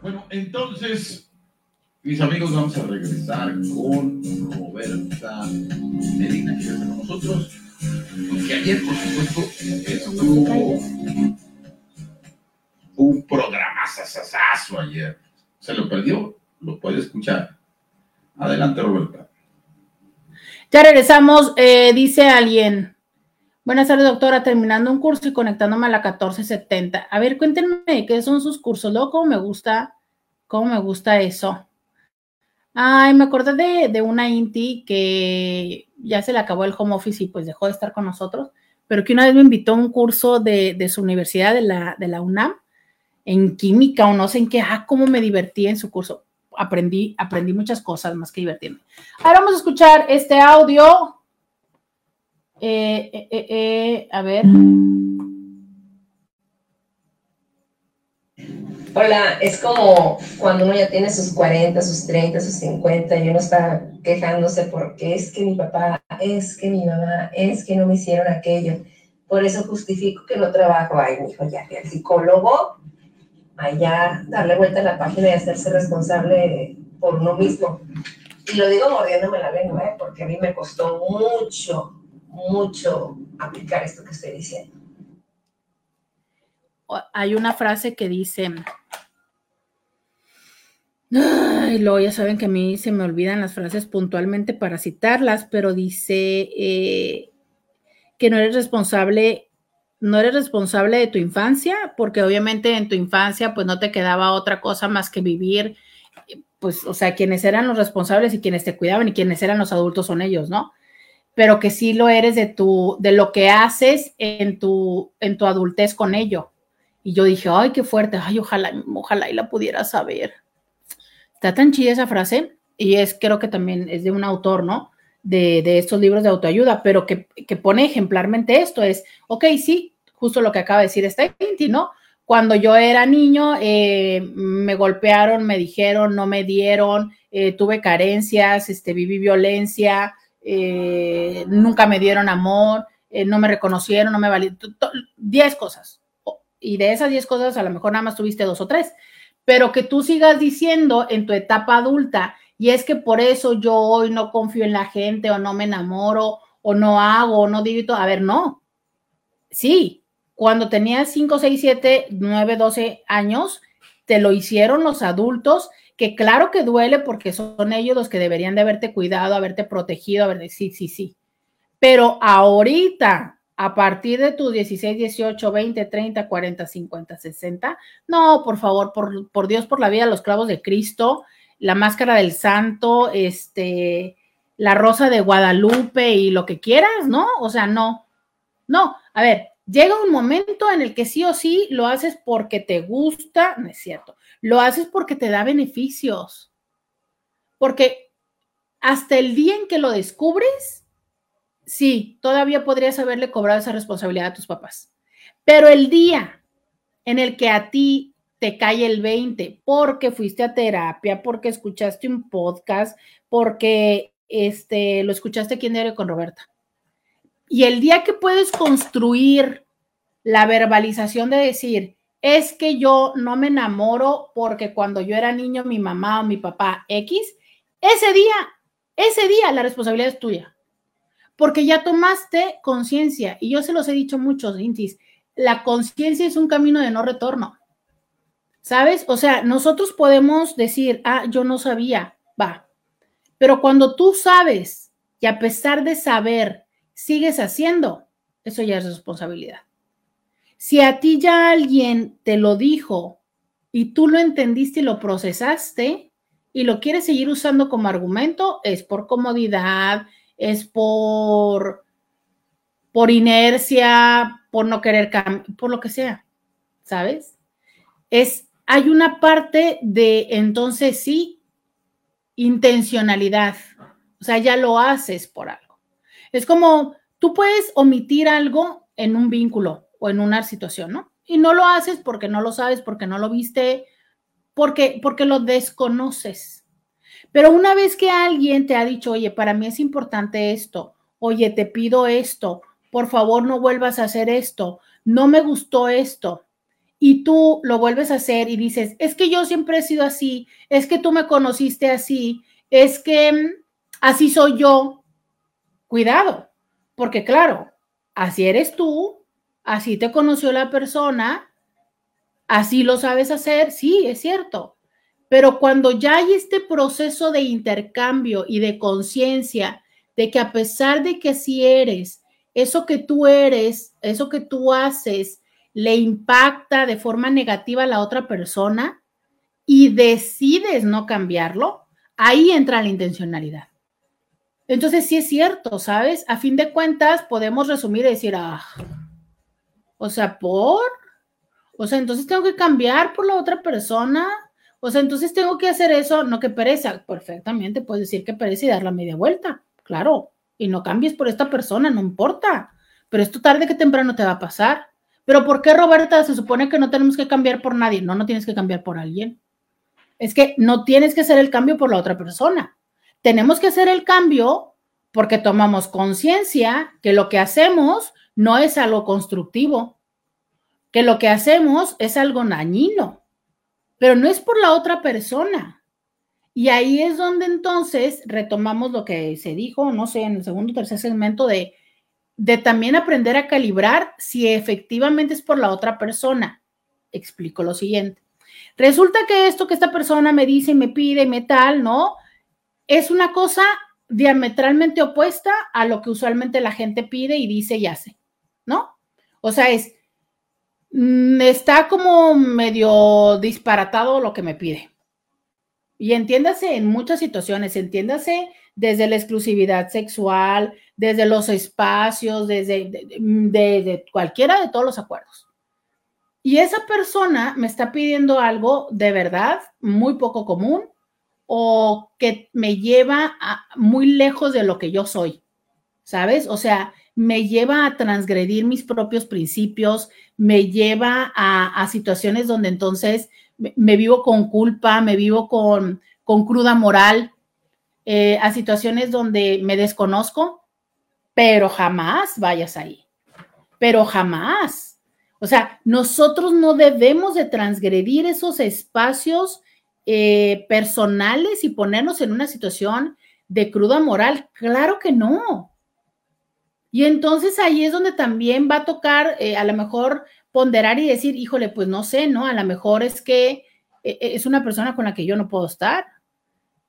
Bueno, entonces, mis amigos, vamos a regresar con Roberta Medina, que está con nosotros. Que ayer, por supuesto, estuvo un programa sasasazo ayer. ¿Se lo perdió? Lo puede escuchar. Adelante, Roberta. Ya regresamos, eh, dice alguien. Buenas tardes, doctora. Terminando un curso y conectándome a la 1470. A ver, cuéntenme qué son sus cursos. Cómo me gusta, cómo me gusta eso. Ay, me acordé de, de una Inti que ya se le acabó el home office y pues dejó de estar con nosotros, pero que una vez me invitó a un curso de, de su universidad, de la, de la UNAM, en química o no sé en qué, ah, cómo me divertí en su curso. Aprendí, aprendí muchas cosas más que divertirme. Ahora vamos a escuchar este audio. Eh, eh, eh, eh, a ver. Hola, es como cuando uno ya tiene sus 40, sus 30, sus 50 y uno está quejándose porque es que mi papá, es que mi mamá, es que no me hicieron aquello. Por eso justifico que no trabajo. Ay, mi hijo, ya fui al psicólogo, allá darle vuelta a la página y hacerse responsable por uno mismo. Y lo digo mordiéndome la lengua, ¿eh? porque a mí me costó mucho, mucho aplicar esto que estoy diciendo. Hay una frase que dice, Ay, luego ya saben que a mí se me olvidan las frases puntualmente para citarlas, pero dice eh, que no eres responsable, no eres responsable de tu infancia, porque obviamente en tu infancia pues no te quedaba otra cosa más que vivir, pues, o sea, quienes eran los responsables y quienes te cuidaban y quienes eran los adultos son ellos, ¿no? Pero que sí lo eres de tu, de lo que haces en tu, en tu adultez con ello. Y yo dije, ay, qué fuerte, ay, ojalá, ojalá y la pudiera saber. Está tan chida esa frase y es, creo que también es de un autor, ¿no? De, de estos libros de autoayuda, pero que, que, pone ejemplarmente esto, es, ok, sí, justo lo que acaba de decir esta Inti, ¿no? Cuando yo era niño, eh, me golpearon, me dijeron, no me dieron, eh, tuve carencias, este, viví violencia, eh, nunca me dieron amor, eh, no me reconocieron, no me valieron, 10 cosas. Y de esas 10 cosas a lo mejor nada más tuviste dos o tres, pero que tú sigas diciendo en tu etapa adulta, y es que por eso yo hoy no confío en la gente o no me enamoro o no hago o no digo, a ver, no. Sí, cuando tenías 5, 6, 7, 9, 12 años, te lo hicieron los adultos, que claro que duele porque son ellos los que deberían de haberte cuidado, haberte protegido, haber sí, sí, sí. Pero ahorita, a partir de tus 16, 18, 20, 30, 40, 50, 60, no, por favor, por, por Dios, por la vida, los clavos de Cristo, la máscara del santo, este, la rosa de Guadalupe y lo que quieras, ¿no? O sea, no, no, a ver, llega un momento en el que sí o sí lo haces porque te gusta, no es cierto, lo haces porque te da beneficios, porque hasta el día en que lo descubres, sí, todavía podrías haberle cobrado esa responsabilidad a tus papás, pero el día en el que a ti te cae el 20 porque fuiste a terapia, porque escuchaste un podcast, porque este, lo escuchaste aquí en Diario con Roberta. Y el día que puedes construir la verbalización de decir, es que yo no me enamoro porque cuando yo era niño mi mamá o mi papá X, ese día, ese día la responsabilidad es tuya. Porque ya tomaste conciencia. Y yo se los he dicho muchos, Intis, la conciencia es un camino de no retorno. ¿Sabes? O sea, nosotros podemos decir, ah, yo no sabía, va. Pero cuando tú sabes y a pesar de saber, sigues haciendo, eso ya es responsabilidad. Si a ti ya alguien te lo dijo y tú lo entendiste y lo procesaste y lo quieres seguir usando como argumento, es por comodidad, es por, por inercia, por no querer cambiar, por lo que sea, ¿sabes? Es hay una parte de entonces sí, intencionalidad. O sea, ya lo haces por algo. Es como tú puedes omitir algo en un vínculo o en una situación, ¿no? Y no lo haces porque no lo sabes, porque no lo viste, porque, porque lo desconoces. Pero una vez que alguien te ha dicho, oye, para mí es importante esto, oye, te pido esto, por favor no vuelvas a hacer esto, no me gustó esto, y tú lo vuelves a hacer y dices, es que yo siempre he sido así, es que tú me conociste así, es que mm, así soy yo, cuidado, porque claro, así eres tú, así te conoció la persona, así lo sabes hacer, sí, es cierto. Pero cuando ya hay este proceso de intercambio y de conciencia de que a pesar de que así eres, eso que tú eres, eso que tú haces, le impacta de forma negativa a la otra persona y decides no cambiarlo, ahí entra la intencionalidad. Entonces, sí es cierto, ¿sabes? A fin de cuentas, podemos resumir y decir, ah, o sea, por, o sea, entonces tengo que cambiar por la otra persona, o sea, entonces tengo que hacer eso, no que pereza, perfectamente, puedes decir que pereza y dar la media vuelta, claro, y no cambies por esta persona, no importa, pero esto tarde que temprano te va a pasar. Pero ¿por qué, Roberta, se supone que no tenemos que cambiar por nadie? No, no tienes que cambiar por alguien. Es que no tienes que hacer el cambio por la otra persona. Tenemos que hacer el cambio porque tomamos conciencia que lo que hacemos no es algo constructivo, que lo que hacemos es algo dañino, pero no es por la otra persona. Y ahí es donde entonces retomamos lo que se dijo, no sé, en el segundo o tercer segmento de de también aprender a calibrar si efectivamente es por la otra persona. Explico lo siguiente. Resulta que esto que esta persona me dice y me pide y me tal, ¿no? Es una cosa diametralmente opuesta a lo que usualmente la gente pide y dice y hace. O sea, es, mm, está como medio disparatado lo que me pide. Y entiéndase en muchas situaciones, entiéndase desde la exclusividad sexual, desde los espacios, desde de, cualquiera de todos los acuerdos. Y esa persona me está pidiendo algo de verdad muy poco común o que me lleva muy lejos de lo que yo soy, ¿sabes? O sea, me lleva a transgredir mis propios principios, me lleva a, situaciones donde entonces me, vivo con culpa, me vivo con, con cruda moral, eh, a situaciones donde me desconozco, pero jamás vayas ahí, pero jamás. O sea, nosotros no debemos de transgredir esos espacios eh, personales y ponernos en una situación de cruda moral. Claro que no. Y entonces ahí es donde también va a tocar eh, a lo mejor ponderar y decir, híjole, pues no sé, ¿no? A lo mejor es que es una persona con la que yo no puedo estar.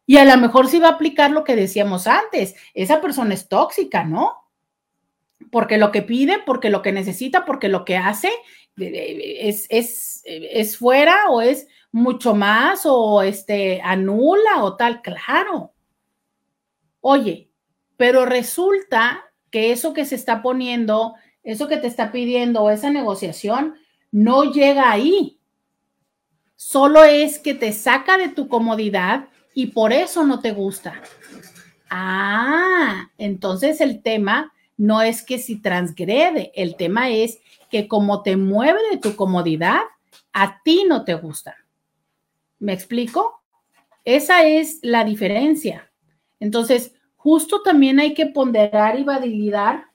Y a lo mejor sí va a aplicar lo que decíamos antes, esa persona es tóxica, ¿no? Porque lo que pide, porque lo que necesita, porque lo que hace es, es, es fuera o es mucho más o este anula o tal, claro. Oye, pero resulta que eso que se está poniendo, eso que te está pidiendo esa negociación no llega ahí. Solo es que te saca de tu comodidad y por eso no te gusta. Ah, entonces el tema no es que si transgrede, el tema es que como te mueve de tu comodidad, a ti no te gusta. ¿Me explico? Esa es la diferencia. Entonces, justo también hay que ponderar y validar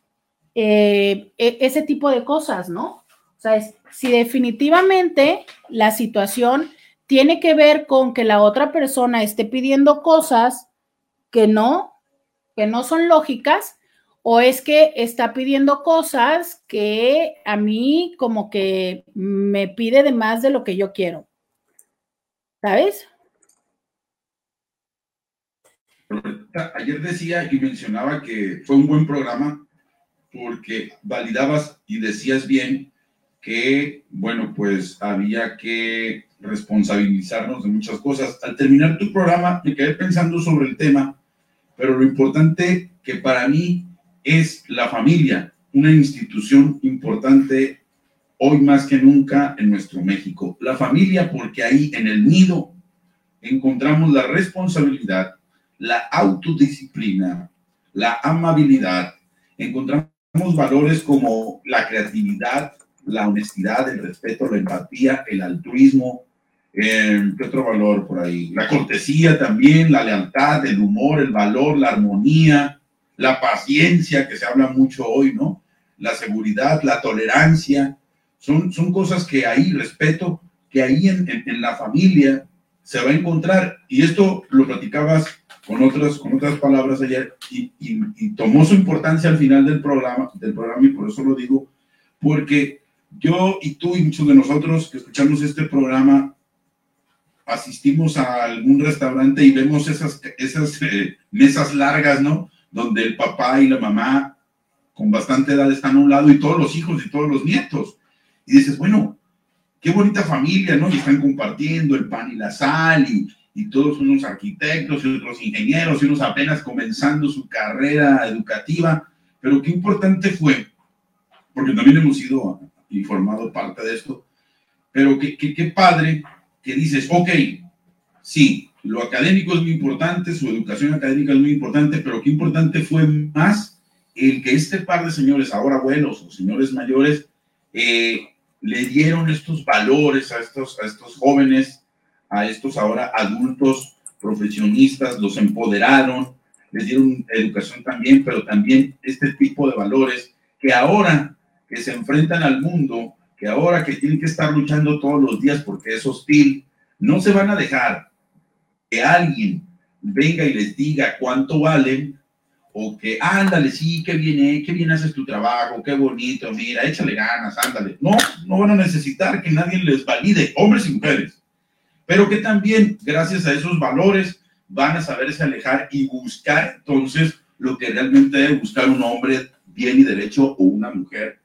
eh, e, ese tipo de cosas, ¿no? O sea, si definitivamente la situación tiene que ver con que la otra persona esté pidiendo cosas que no, que no son lógicas, o es que está pidiendo cosas que a mí como que me pide de más de lo que yo quiero. ¿Sabes? Ayer decía y mencionaba que fue un buen programa porque validabas y decías bien que, bueno, pues había que responsabilizarnos de muchas cosas. Al terminar tu programa me quedé pensando sobre el tema, pero lo importante que para mí es la familia, una institución importante hoy más que nunca en nuestro México. La familia porque ahí en el nido encontramos la responsabilidad, la autodisciplina, la amabilidad, encontramos valores como la creatividad, la honestidad, el respeto, la empatía, el altruismo, eh, ¿Qué otro valor por ahí? La cortesía también, la lealtad, el humor, el valor, la armonía, la paciencia, que se habla mucho hoy, ¿no? La seguridad, la tolerancia. Son, son cosas que ahí, respeto, que ahí en, en, la familia se va a encontrar. Y esto lo platicabas con otras, con otras palabras ayer y tomó su importancia al final del programa, del programa y por eso lo digo, porque yo y tú y muchos de nosotros que escuchamos este programa asistimos a algún restaurante y vemos esas, esas eh, mesas largas, ¿no? Donde el papá y la mamá con bastante edad están a un lado y todos los hijos y todos los nietos. Y dices, bueno, qué bonita familia, ¿no? Y están compartiendo el pan y la sal y, y todos unos arquitectos y otros ingenieros y unos apenas comenzando su carrera educativa. Pero qué importante fue, porque también hemos sido informado parte de esto, pero qué, qué, padre que dices, ok, sí, lo académico es muy importante, su educación académica es muy importante, pero qué importante fue más el que este par de señores, ahora abuelos o señores mayores, eh, le dieron estos valores a estos, a estos jóvenes, a estos ahora adultos profesionistas, los empoderaron, les dieron educación también, pero también este tipo de valores que ahora que se enfrentan al mundo que ahora que tienen que estar luchando todos los días porque es hostil, no se van a dejar que alguien venga y les diga cuánto valen o que ándale, sí, qué bien, eh, qué bien haces tu trabajo, qué bonito, mira, échale ganas, ándale. No, no van a necesitar que nadie les valide, hombres y mujeres, pero que también, gracias a esos valores, van a saberse alejar y buscar entonces lo que realmente debe buscar un hombre bien y derecho o una mujer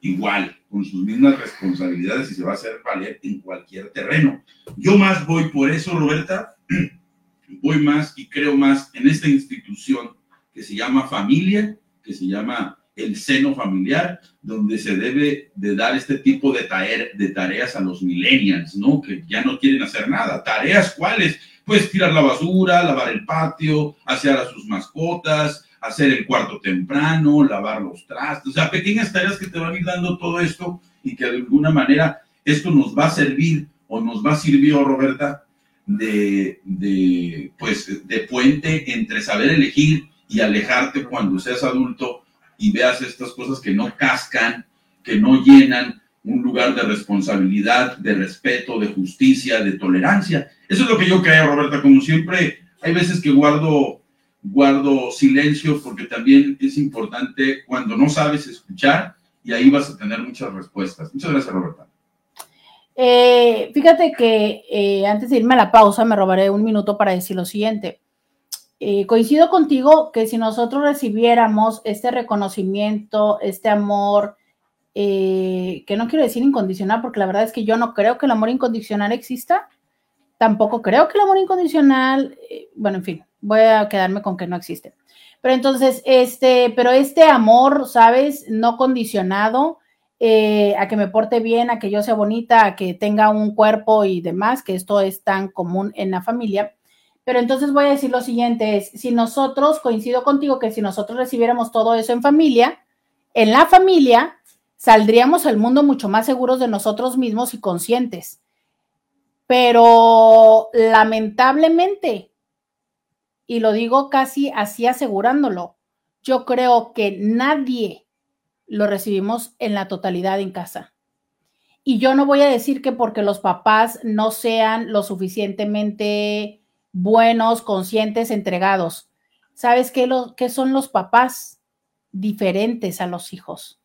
igual, con sus mismas responsabilidades y se va a hacer valer en cualquier terreno. Yo más voy por eso, Roberta, voy más y creo más en esta institución que se llama familia, que se llama el seno familiar, donde se debe de dar este tipo de, tareas a los millennials, ¿no? Que ya no quieren hacer nada. ¿Tareas cuáles? Pues tirar la basura, lavar el patio, asear a sus mascotas, hacer el cuarto temprano, lavar los trastes, o sea, pequeñas tareas que te van a ir dando todo esto y que de alguna manera esto nos va a servir o nos va a servir, Roberta, de, pues, de puente entre saber elegir y alejarte cuando seas adulto y veas estas cosas que no cascan, que no llenan un lugar de responsabilidad, de respeto, de justicia, de tolerancia. Eso es lo que yo creo, Roberta, como siempre, hay veces que guardo, guardo silencio porque también es importante cuando no sabes escuchar y ahí vas a tener muchas respuestas. Muchas gracias, Roberta. Eh, fíjate que eh, antes de irme a la pausa me robaré un minuto para decir lo siguiente. Eh, coincido contigo que si nosotros recibiéramos este reconocimiento, este amor, que no quiero decir incondicional, porque la verdad es que yo no creo que el amor incondicional exista, tampoco creo que el amor incondicional, bueno, en fin, voy a quedarme con que no existe. Pero entonces, este, pero este amor, ¿sabes? No condicionado, eh, a que me porte bien, a que yo sea bonita, a que tenga un cuerpo y demás, que esto es tan común en la familia. Pero entonces voy a decir lo siguiente, es, si nosotros, coincido contigo que si nosotros recibiéramos todo eso en familia, en la familia saldríamos al mundo mucho más seguros de nosotros mismos y conscientes. Pero lamentablemente, y lo digo casi así asegurándolo, yo creo que nadie lo recibimos en la totalidad en casa. Y yo no voy a decir que porque los papás no sean lo suficientemente buenos, conscientes, entregados. ¿Sabes qué, lo, qué son los papás? Diferentes a los hijos.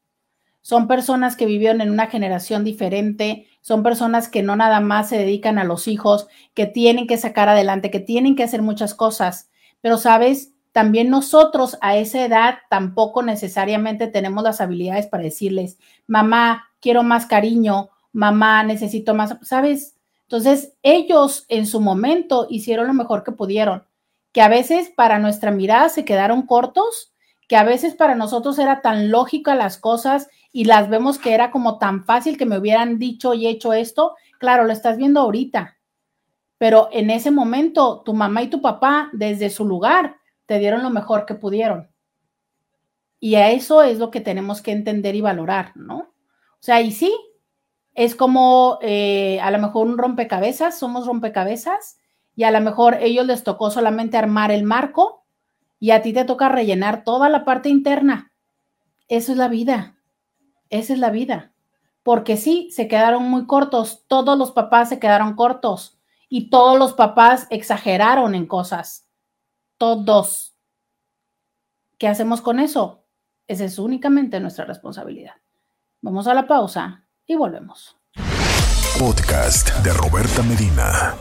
Son personas que vivieron en una generación diferente, son personas que no nada más se dedican a los hijos, que tienen que sacar adelante, que tienen que hacer muchas cosas. Pero, ¿sabes? también nosotros a esa edad tampoco necesariamente tenemos las habilidades para decirles, mamá, quiero más cariño, mamá, necesito más, ¿sabes? Entonces, ellos en su momento hicieron lo mejor que pudieron, que a veces para nuestra mirada se quedaron cortos, que a veces para nosotros era tan lógica las cosas y las vemos que era como tan fácil que me hubieran dicho y hecho esto. Claro, lo estás viendo ahorita, pero en ese momento tu mamá y tu papá desde su lugar te dieron lo mejor que pudieron. Y a eso es lo que tenemos que entender y valorar, ¿no? O sea, y sí, es como eh, a lo mejor un rompecabezas, somos rompecabezas, y a lo mejor ellos les tocó solamente armar el marco y a ti te toca rellenar toda la parte interna. Eso es la vida, esa es la vida. Porque sí, se quedaron muy cortos, todos los papás se quedaron cortos y todos los papás exageraron en cosas todos. ¿Qué hacemos con eso? Esa es únicamente nuestra responsabilidad. Vamos a la pausa y volvemos. Podcast de Roberta Medina.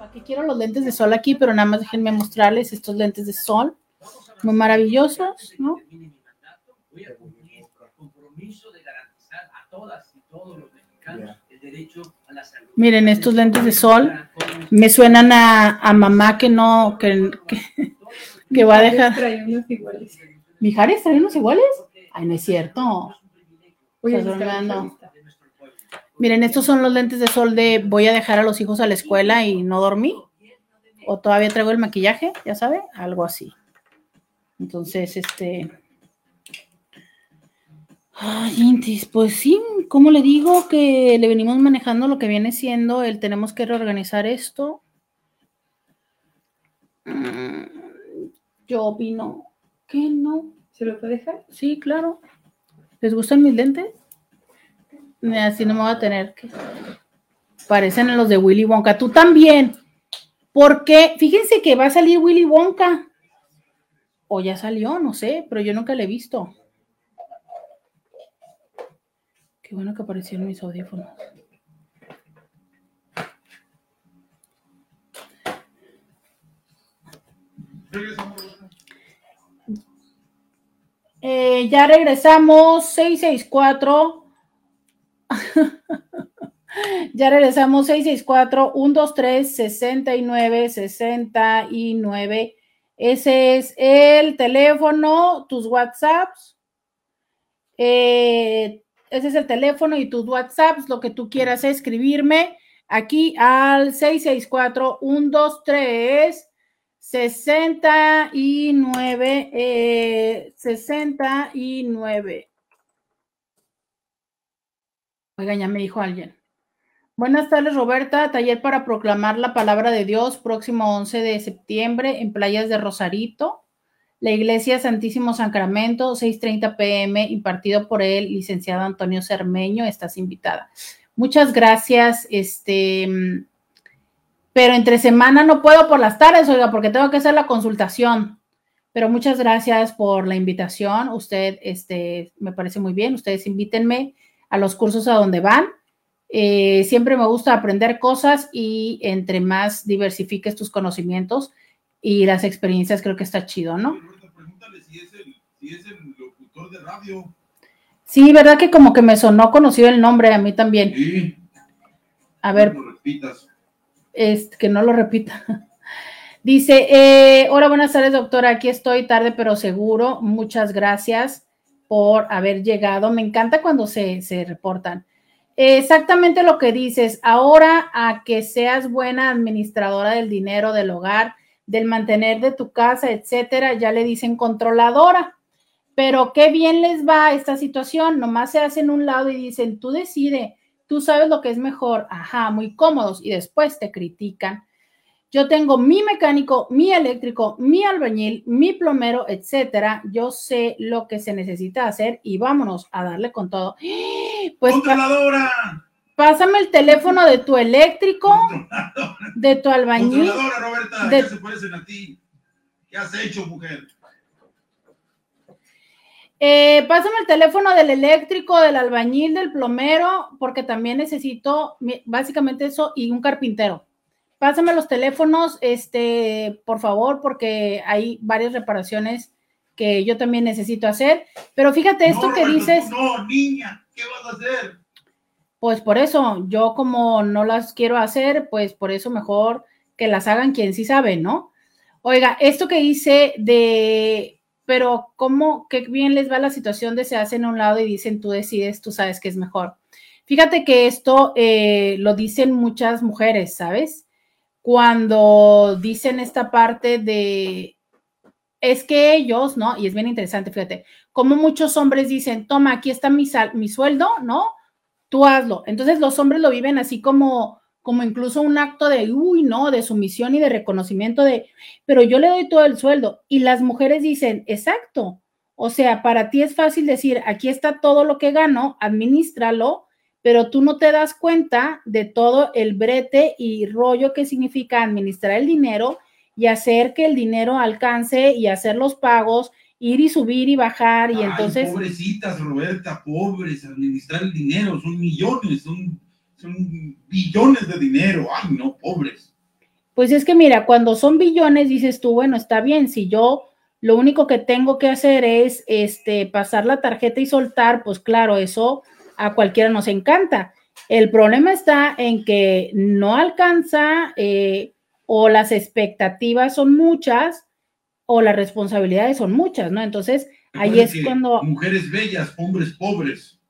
Aquí quiero los lentes de sol aquí, pero nada más déjenme mostrarles estos lentes de sol. Muy maravillosos, ¿no? Miren, estos lentes de sol me suenan a, mamá que no, que, que, va a dejar. Unos iguales. ¿Mijares trae unos iguales? Ay, no es cierto. Miren, estos son los lentes de sol de voy a dejar a los hijos a la escuela y no dormí. O todavía traigo el maquillaje, ya sabe, algo así. Entonces, este, Ay, Intis, pues sí, ¿cómo le digo que le venimos manejando lo que viene siendo el tenemos que reorganizar esto? Mm, yo opino que no. ¿Se lo puede dejar? Sí, claro. ¿Les gustan mis lentes? Así no me voy a tener que. Parecen los de Willy Wonka. Tú también. Porque fíjense que va a salir Willy Wonka. O ya salió, no sé, pero yo nunca le he visto. Qué bueno que aparecieron mis audífonos. Eh, ya regresamos, 664. ya regresamos, 664, 123, 69, 69. Ese es el teléfono, tus WhatsApps. Eh, ese es el teléfono y tus WhatsApps, lo que tú quieras escribirme aquí al 664-123. 69, eh, 69. Oigan, ya me dijo alguien. Buenas tardes, Roberta. Taller para proclamar la palabra de Dios, próximo 11 de septiembre en Playas de Rosarito. La Iglesia Santísimo Sacramento, 6:30 pm, impartido por el licenciado Antonio Cermeño. Estás invitada. Muchas gracias. Este, pero entre semana no puedo por las tardes, oiga, porque tengo que hacer la consultación. Pero muchas gracias por la invitación. Usted, este, me parece muy bien. Ustedes invítenme a los cursos a donde van. Eh, siempre me gusta aprender cosas y entre más diversifiques tus conocimientos y las experiencias, creo que está chido, ¿no? Pregúntale si es el, si es el locutor de radio. Sí, verdad que como que me sonó conocido el nombre a mí también. Sí. A ver, No repitas. Que no lo repita. Dice, eh, hola, buenas tardes, doctora. Aquí estoy tarde, pero seguro. Muchas gracias por haber llegado. Me encanta cuando se, se reportan. Exactamente lo que dices. Ahora a que seas buena administradora del dinero del hogar, del mantener de tu casa, etcétera, ya le dicen controladora. Pero qué bien les va esta situación. Nomás se hacen un lado y dicen, tú decide, tú sabes lo que es mejor. Ajá, muy cómodos. Y después te critican. Yo tengo mi mecánico, mi eléctrico, mi albañil, mi plomero, etcétera. Yo sé lo que se necesita hacer y vámonos a darle con todo. Pues ¡Controladora! pásame el teléfono de tu eléctrico, de tu albañil. Controladora, Roberta, de- ya se parecen a ti. ¿Qué has hecho, mujer? Eh, pásame el teléfono del eléctrico, del albañil, del plomero, porque también necesito básicamente eso y un carpintero. Pásame los teléfonos, este, por favor, porque hay varias reparaciones que yo también necesito hacer. Pero fíjate esto No, que Roberto, dices, No, niña, ¿qué vas a hacer? pues por eso, yo como no las quiero hacer, pues por eso mejor que las hagan quien sí sabe, ¿no? Oiga, esto que hice de, pero cómo, qué bien les va la situación de se hacen a un lado y dicen tú decides, tú sabes que es mejor. Fíjate que esto eh, lo dicen muchas mujeres, ¿sabes? Cuando dicen esta parte de, es que ellos, ¿no? Y es bien interesante, fíjate, como muchos hombres dicen, toma, aquí está mi, sal- mi sueldo, ¿no? Tú hazlo. Entonces los hombres lo viven así como, como incluso un acto de, uy, no, de sumisión y de reconocimiento de, pero yo le doy todo el sueldo. Y las mujeres dicen, exacto. O sea, para ti es fácil decir, aquí está todo lo que gano, administralo, pero tú no te das cuenta de todo el brete y rollo que significa administrar el dinero y hacer que el dinero alcance y hacer los pagos, ir y subir y bajar. Y Ay, entonces... Pobrecitas, Roberta, pobres, administrar el dinero, son millones, son, son billones de dinero. Ay, no, pobres. Pues es que mira, cuando son billones dices tú, bueno, está bien, si yo lo único que tengo que hacer es este pasar la tarjeta y soltar, pues claro, eso a cualquiera nos encanta. El problema está en que no alcanza eh, o las expectativas son muchas o las responsabilidades son muchas, ¿no? Entonces, ahí es cuando, Mujeres bellas, hombres pobres.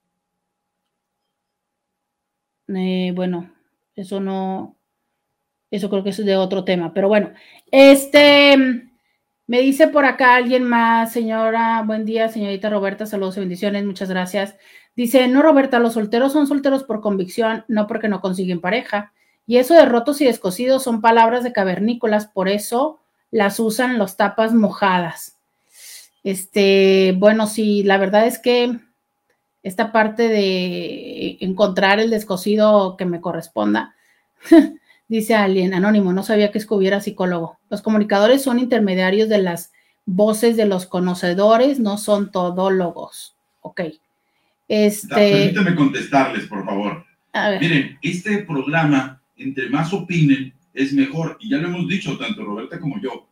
Eh, bueno, eso no, eso creo que es de otro tema, pero bueno, este, me dice por acá alguien más, señora, buen día, señorita Roberta, saludos y bendiciones, muchas gracias. Dice, no, Roberta, los solteros son solteros por convicción, no porque no consiguen pareja. Y eso de rotos y descosidos son palabras de cavernícolas, por eso las usan los tapas mojadas. Este, bueno, sí, la verdad es que esta parte de encontrar el descosido que me corresponda, dice alguien anónimo, no sabía que hubiera psicólogo. Los comunicadores son intermediarios de las voces de los conocedores, no son todólogos. Ok. Este, Permítame contestarles, por favor. a ver, Miren, este programa, entre más opinen, es mejor. Y ya lo hemos dicho, tanto Roberta como yo.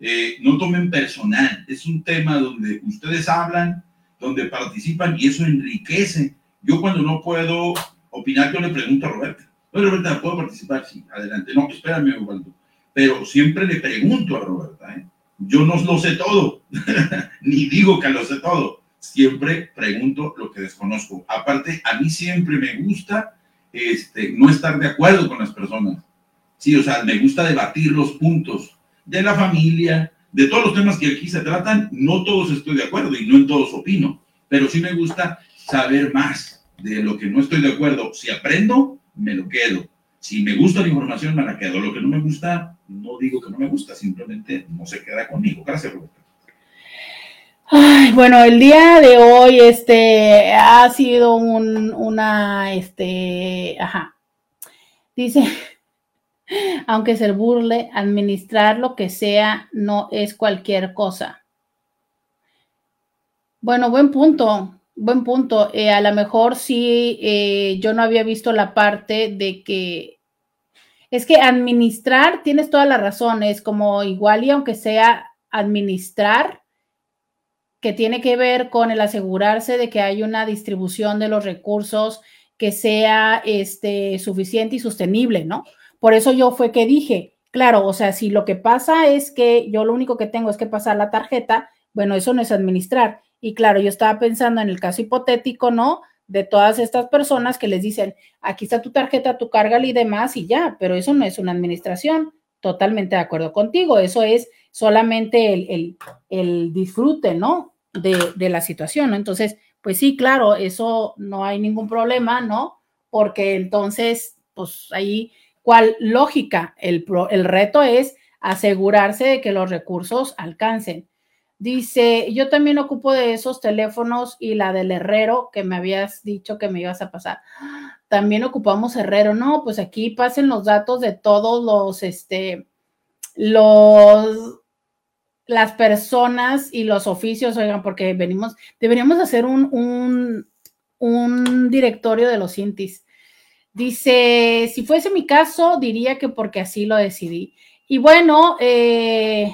Eh, no tomen personal. Es un tema donde ustedes hablan, donde participan y eso enriquece. Yo cuando no puedo opinar, yo le pregunto a Roberta. Oye, Roberta, ¿puedo participar? Sí, adelante. No, espérame, Osvaldo. Pero siempre le pregunto a Roberta. ¿eh? Yo no lo sé todo, ni digo que lo sé todo. Siempre pregunto lo que desconozco. Aparte, a mí siempre me gusta este, no estar de acuerdo con las personas. Sí, o sea, me gusta debatir los puntos de la familia, de todos los temas que aquí se tratan. No todos estoy de acuerdo y no en todos opino, pero sí me gusta saber más de lo que no estoy de acuerdo. Si aprendo, me lo quedo. Si me gusta la información, me la quedo. Lo que no me gusta, no digo que no me gusta, simplemente no se queda conmigo. Gracias, Roberto. Ay, bueno, el día de hoy, este, ha sido un, una, este, ajá. Dice, aunque se burle, administrar lo que sea no es cualquier cosa. Bueno, buen punto, buen punto. Eh, a lo mejor sí, eh, yo no había visto la parte de que es que administrar, tienes toda la razón, es como igual y aunque sea administrar, que tiene que ver con el asegurarse de que hay una distribución de los recursos que sea este, suficiente y sostenible, ¿no? Por eso yo fue que dije, claro, o sea, si lo que pasa es que yo lo único que tengo es que pasar la tarjeta, bueno, eso no es administrar. Y claro, yo estaba pensando en el caso hipotético, ¿no? De todas estas personas que les dicen, aquí está tu tarjeta, tú cárgala y demás y ya, pero eso no es una administración. Totalmente de acuerdo contigo, eso es solamente el, el, disfrute, ¿no? De, de la situación, ¿no? Entonces, pues sí, claro, eso no hay ningún problema, ¿no? Porque entonces, pues ahí ¿Cuál lógica? El, el reto es asegurarse de que los recursos alcancen. Dice, yo también ocupo de esos teléfonos y la del herrero que me habías dicho que me ibas a pasar. También ocupamos herrero. No, pues aquí pasen los datos de todos los, este, los, las personas y los oficios, oigan, porque venimos, deberíamos hacer un, un, un directorio de los intis Dice, si fuese mi caso, diría que porque así lo decidí. Y bueno, eh,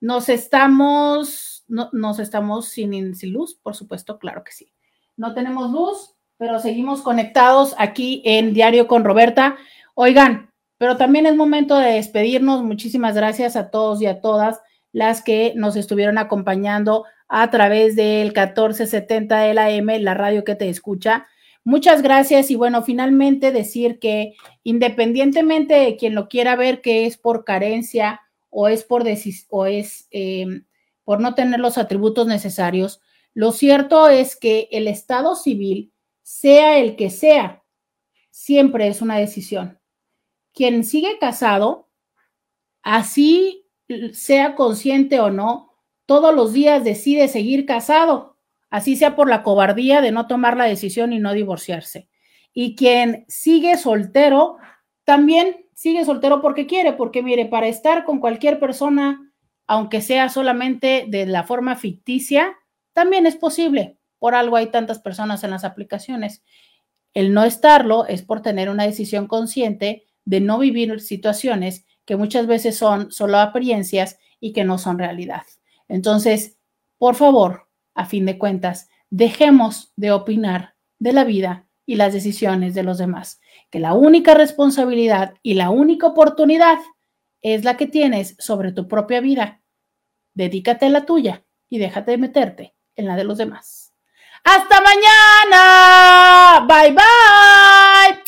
nos estamos, no, nos estamos sin, sin luz, por supuesto, claro que sí. No tenemos luz, pero seguimos conectados aquí en Diario con Roberta. Oigan, pero también es momento de despedirnos. Muchísimas gracias a todos y a todas las que nos estuvieron acompañando a través del 1470 de la M, la radio que te escucha. Muchas gracias y bueno, finalmente decir que independientemente de quien lo quiera ver que es por carencia o es por, o es, em, por no tener los atributos necesarios, lo cierto es que el Estado civil, sea el que sea, siempre es una decisión. Quien sigue casado, así sea consciente o no, todos los días decide seguir casado así sea por la cobardía de no tomar la decisión y no divorciarse. Y quien sigue soltero, también sigue soltero porque quiere, porque mire, para estar con cualquier persona, aunque sea solamente de la forma ficticia, también es posible. Por algo hay tantas personas en las aplicaciones. El no estarlo es por tener una decisión consciente de no vivir situaciones que muchas veces son solo apariencias y que no son realidad. Entonces, por favor, a fin de cuentas, dejemos de opinar de la vida y las decisiones de los demás, que la única responsabilidad y la única oportunidad es la que tienes sobre tu propia vida. Dedícate a la tuya y déjate de meterte en la de los demás. Hasta mañana. Bye bye.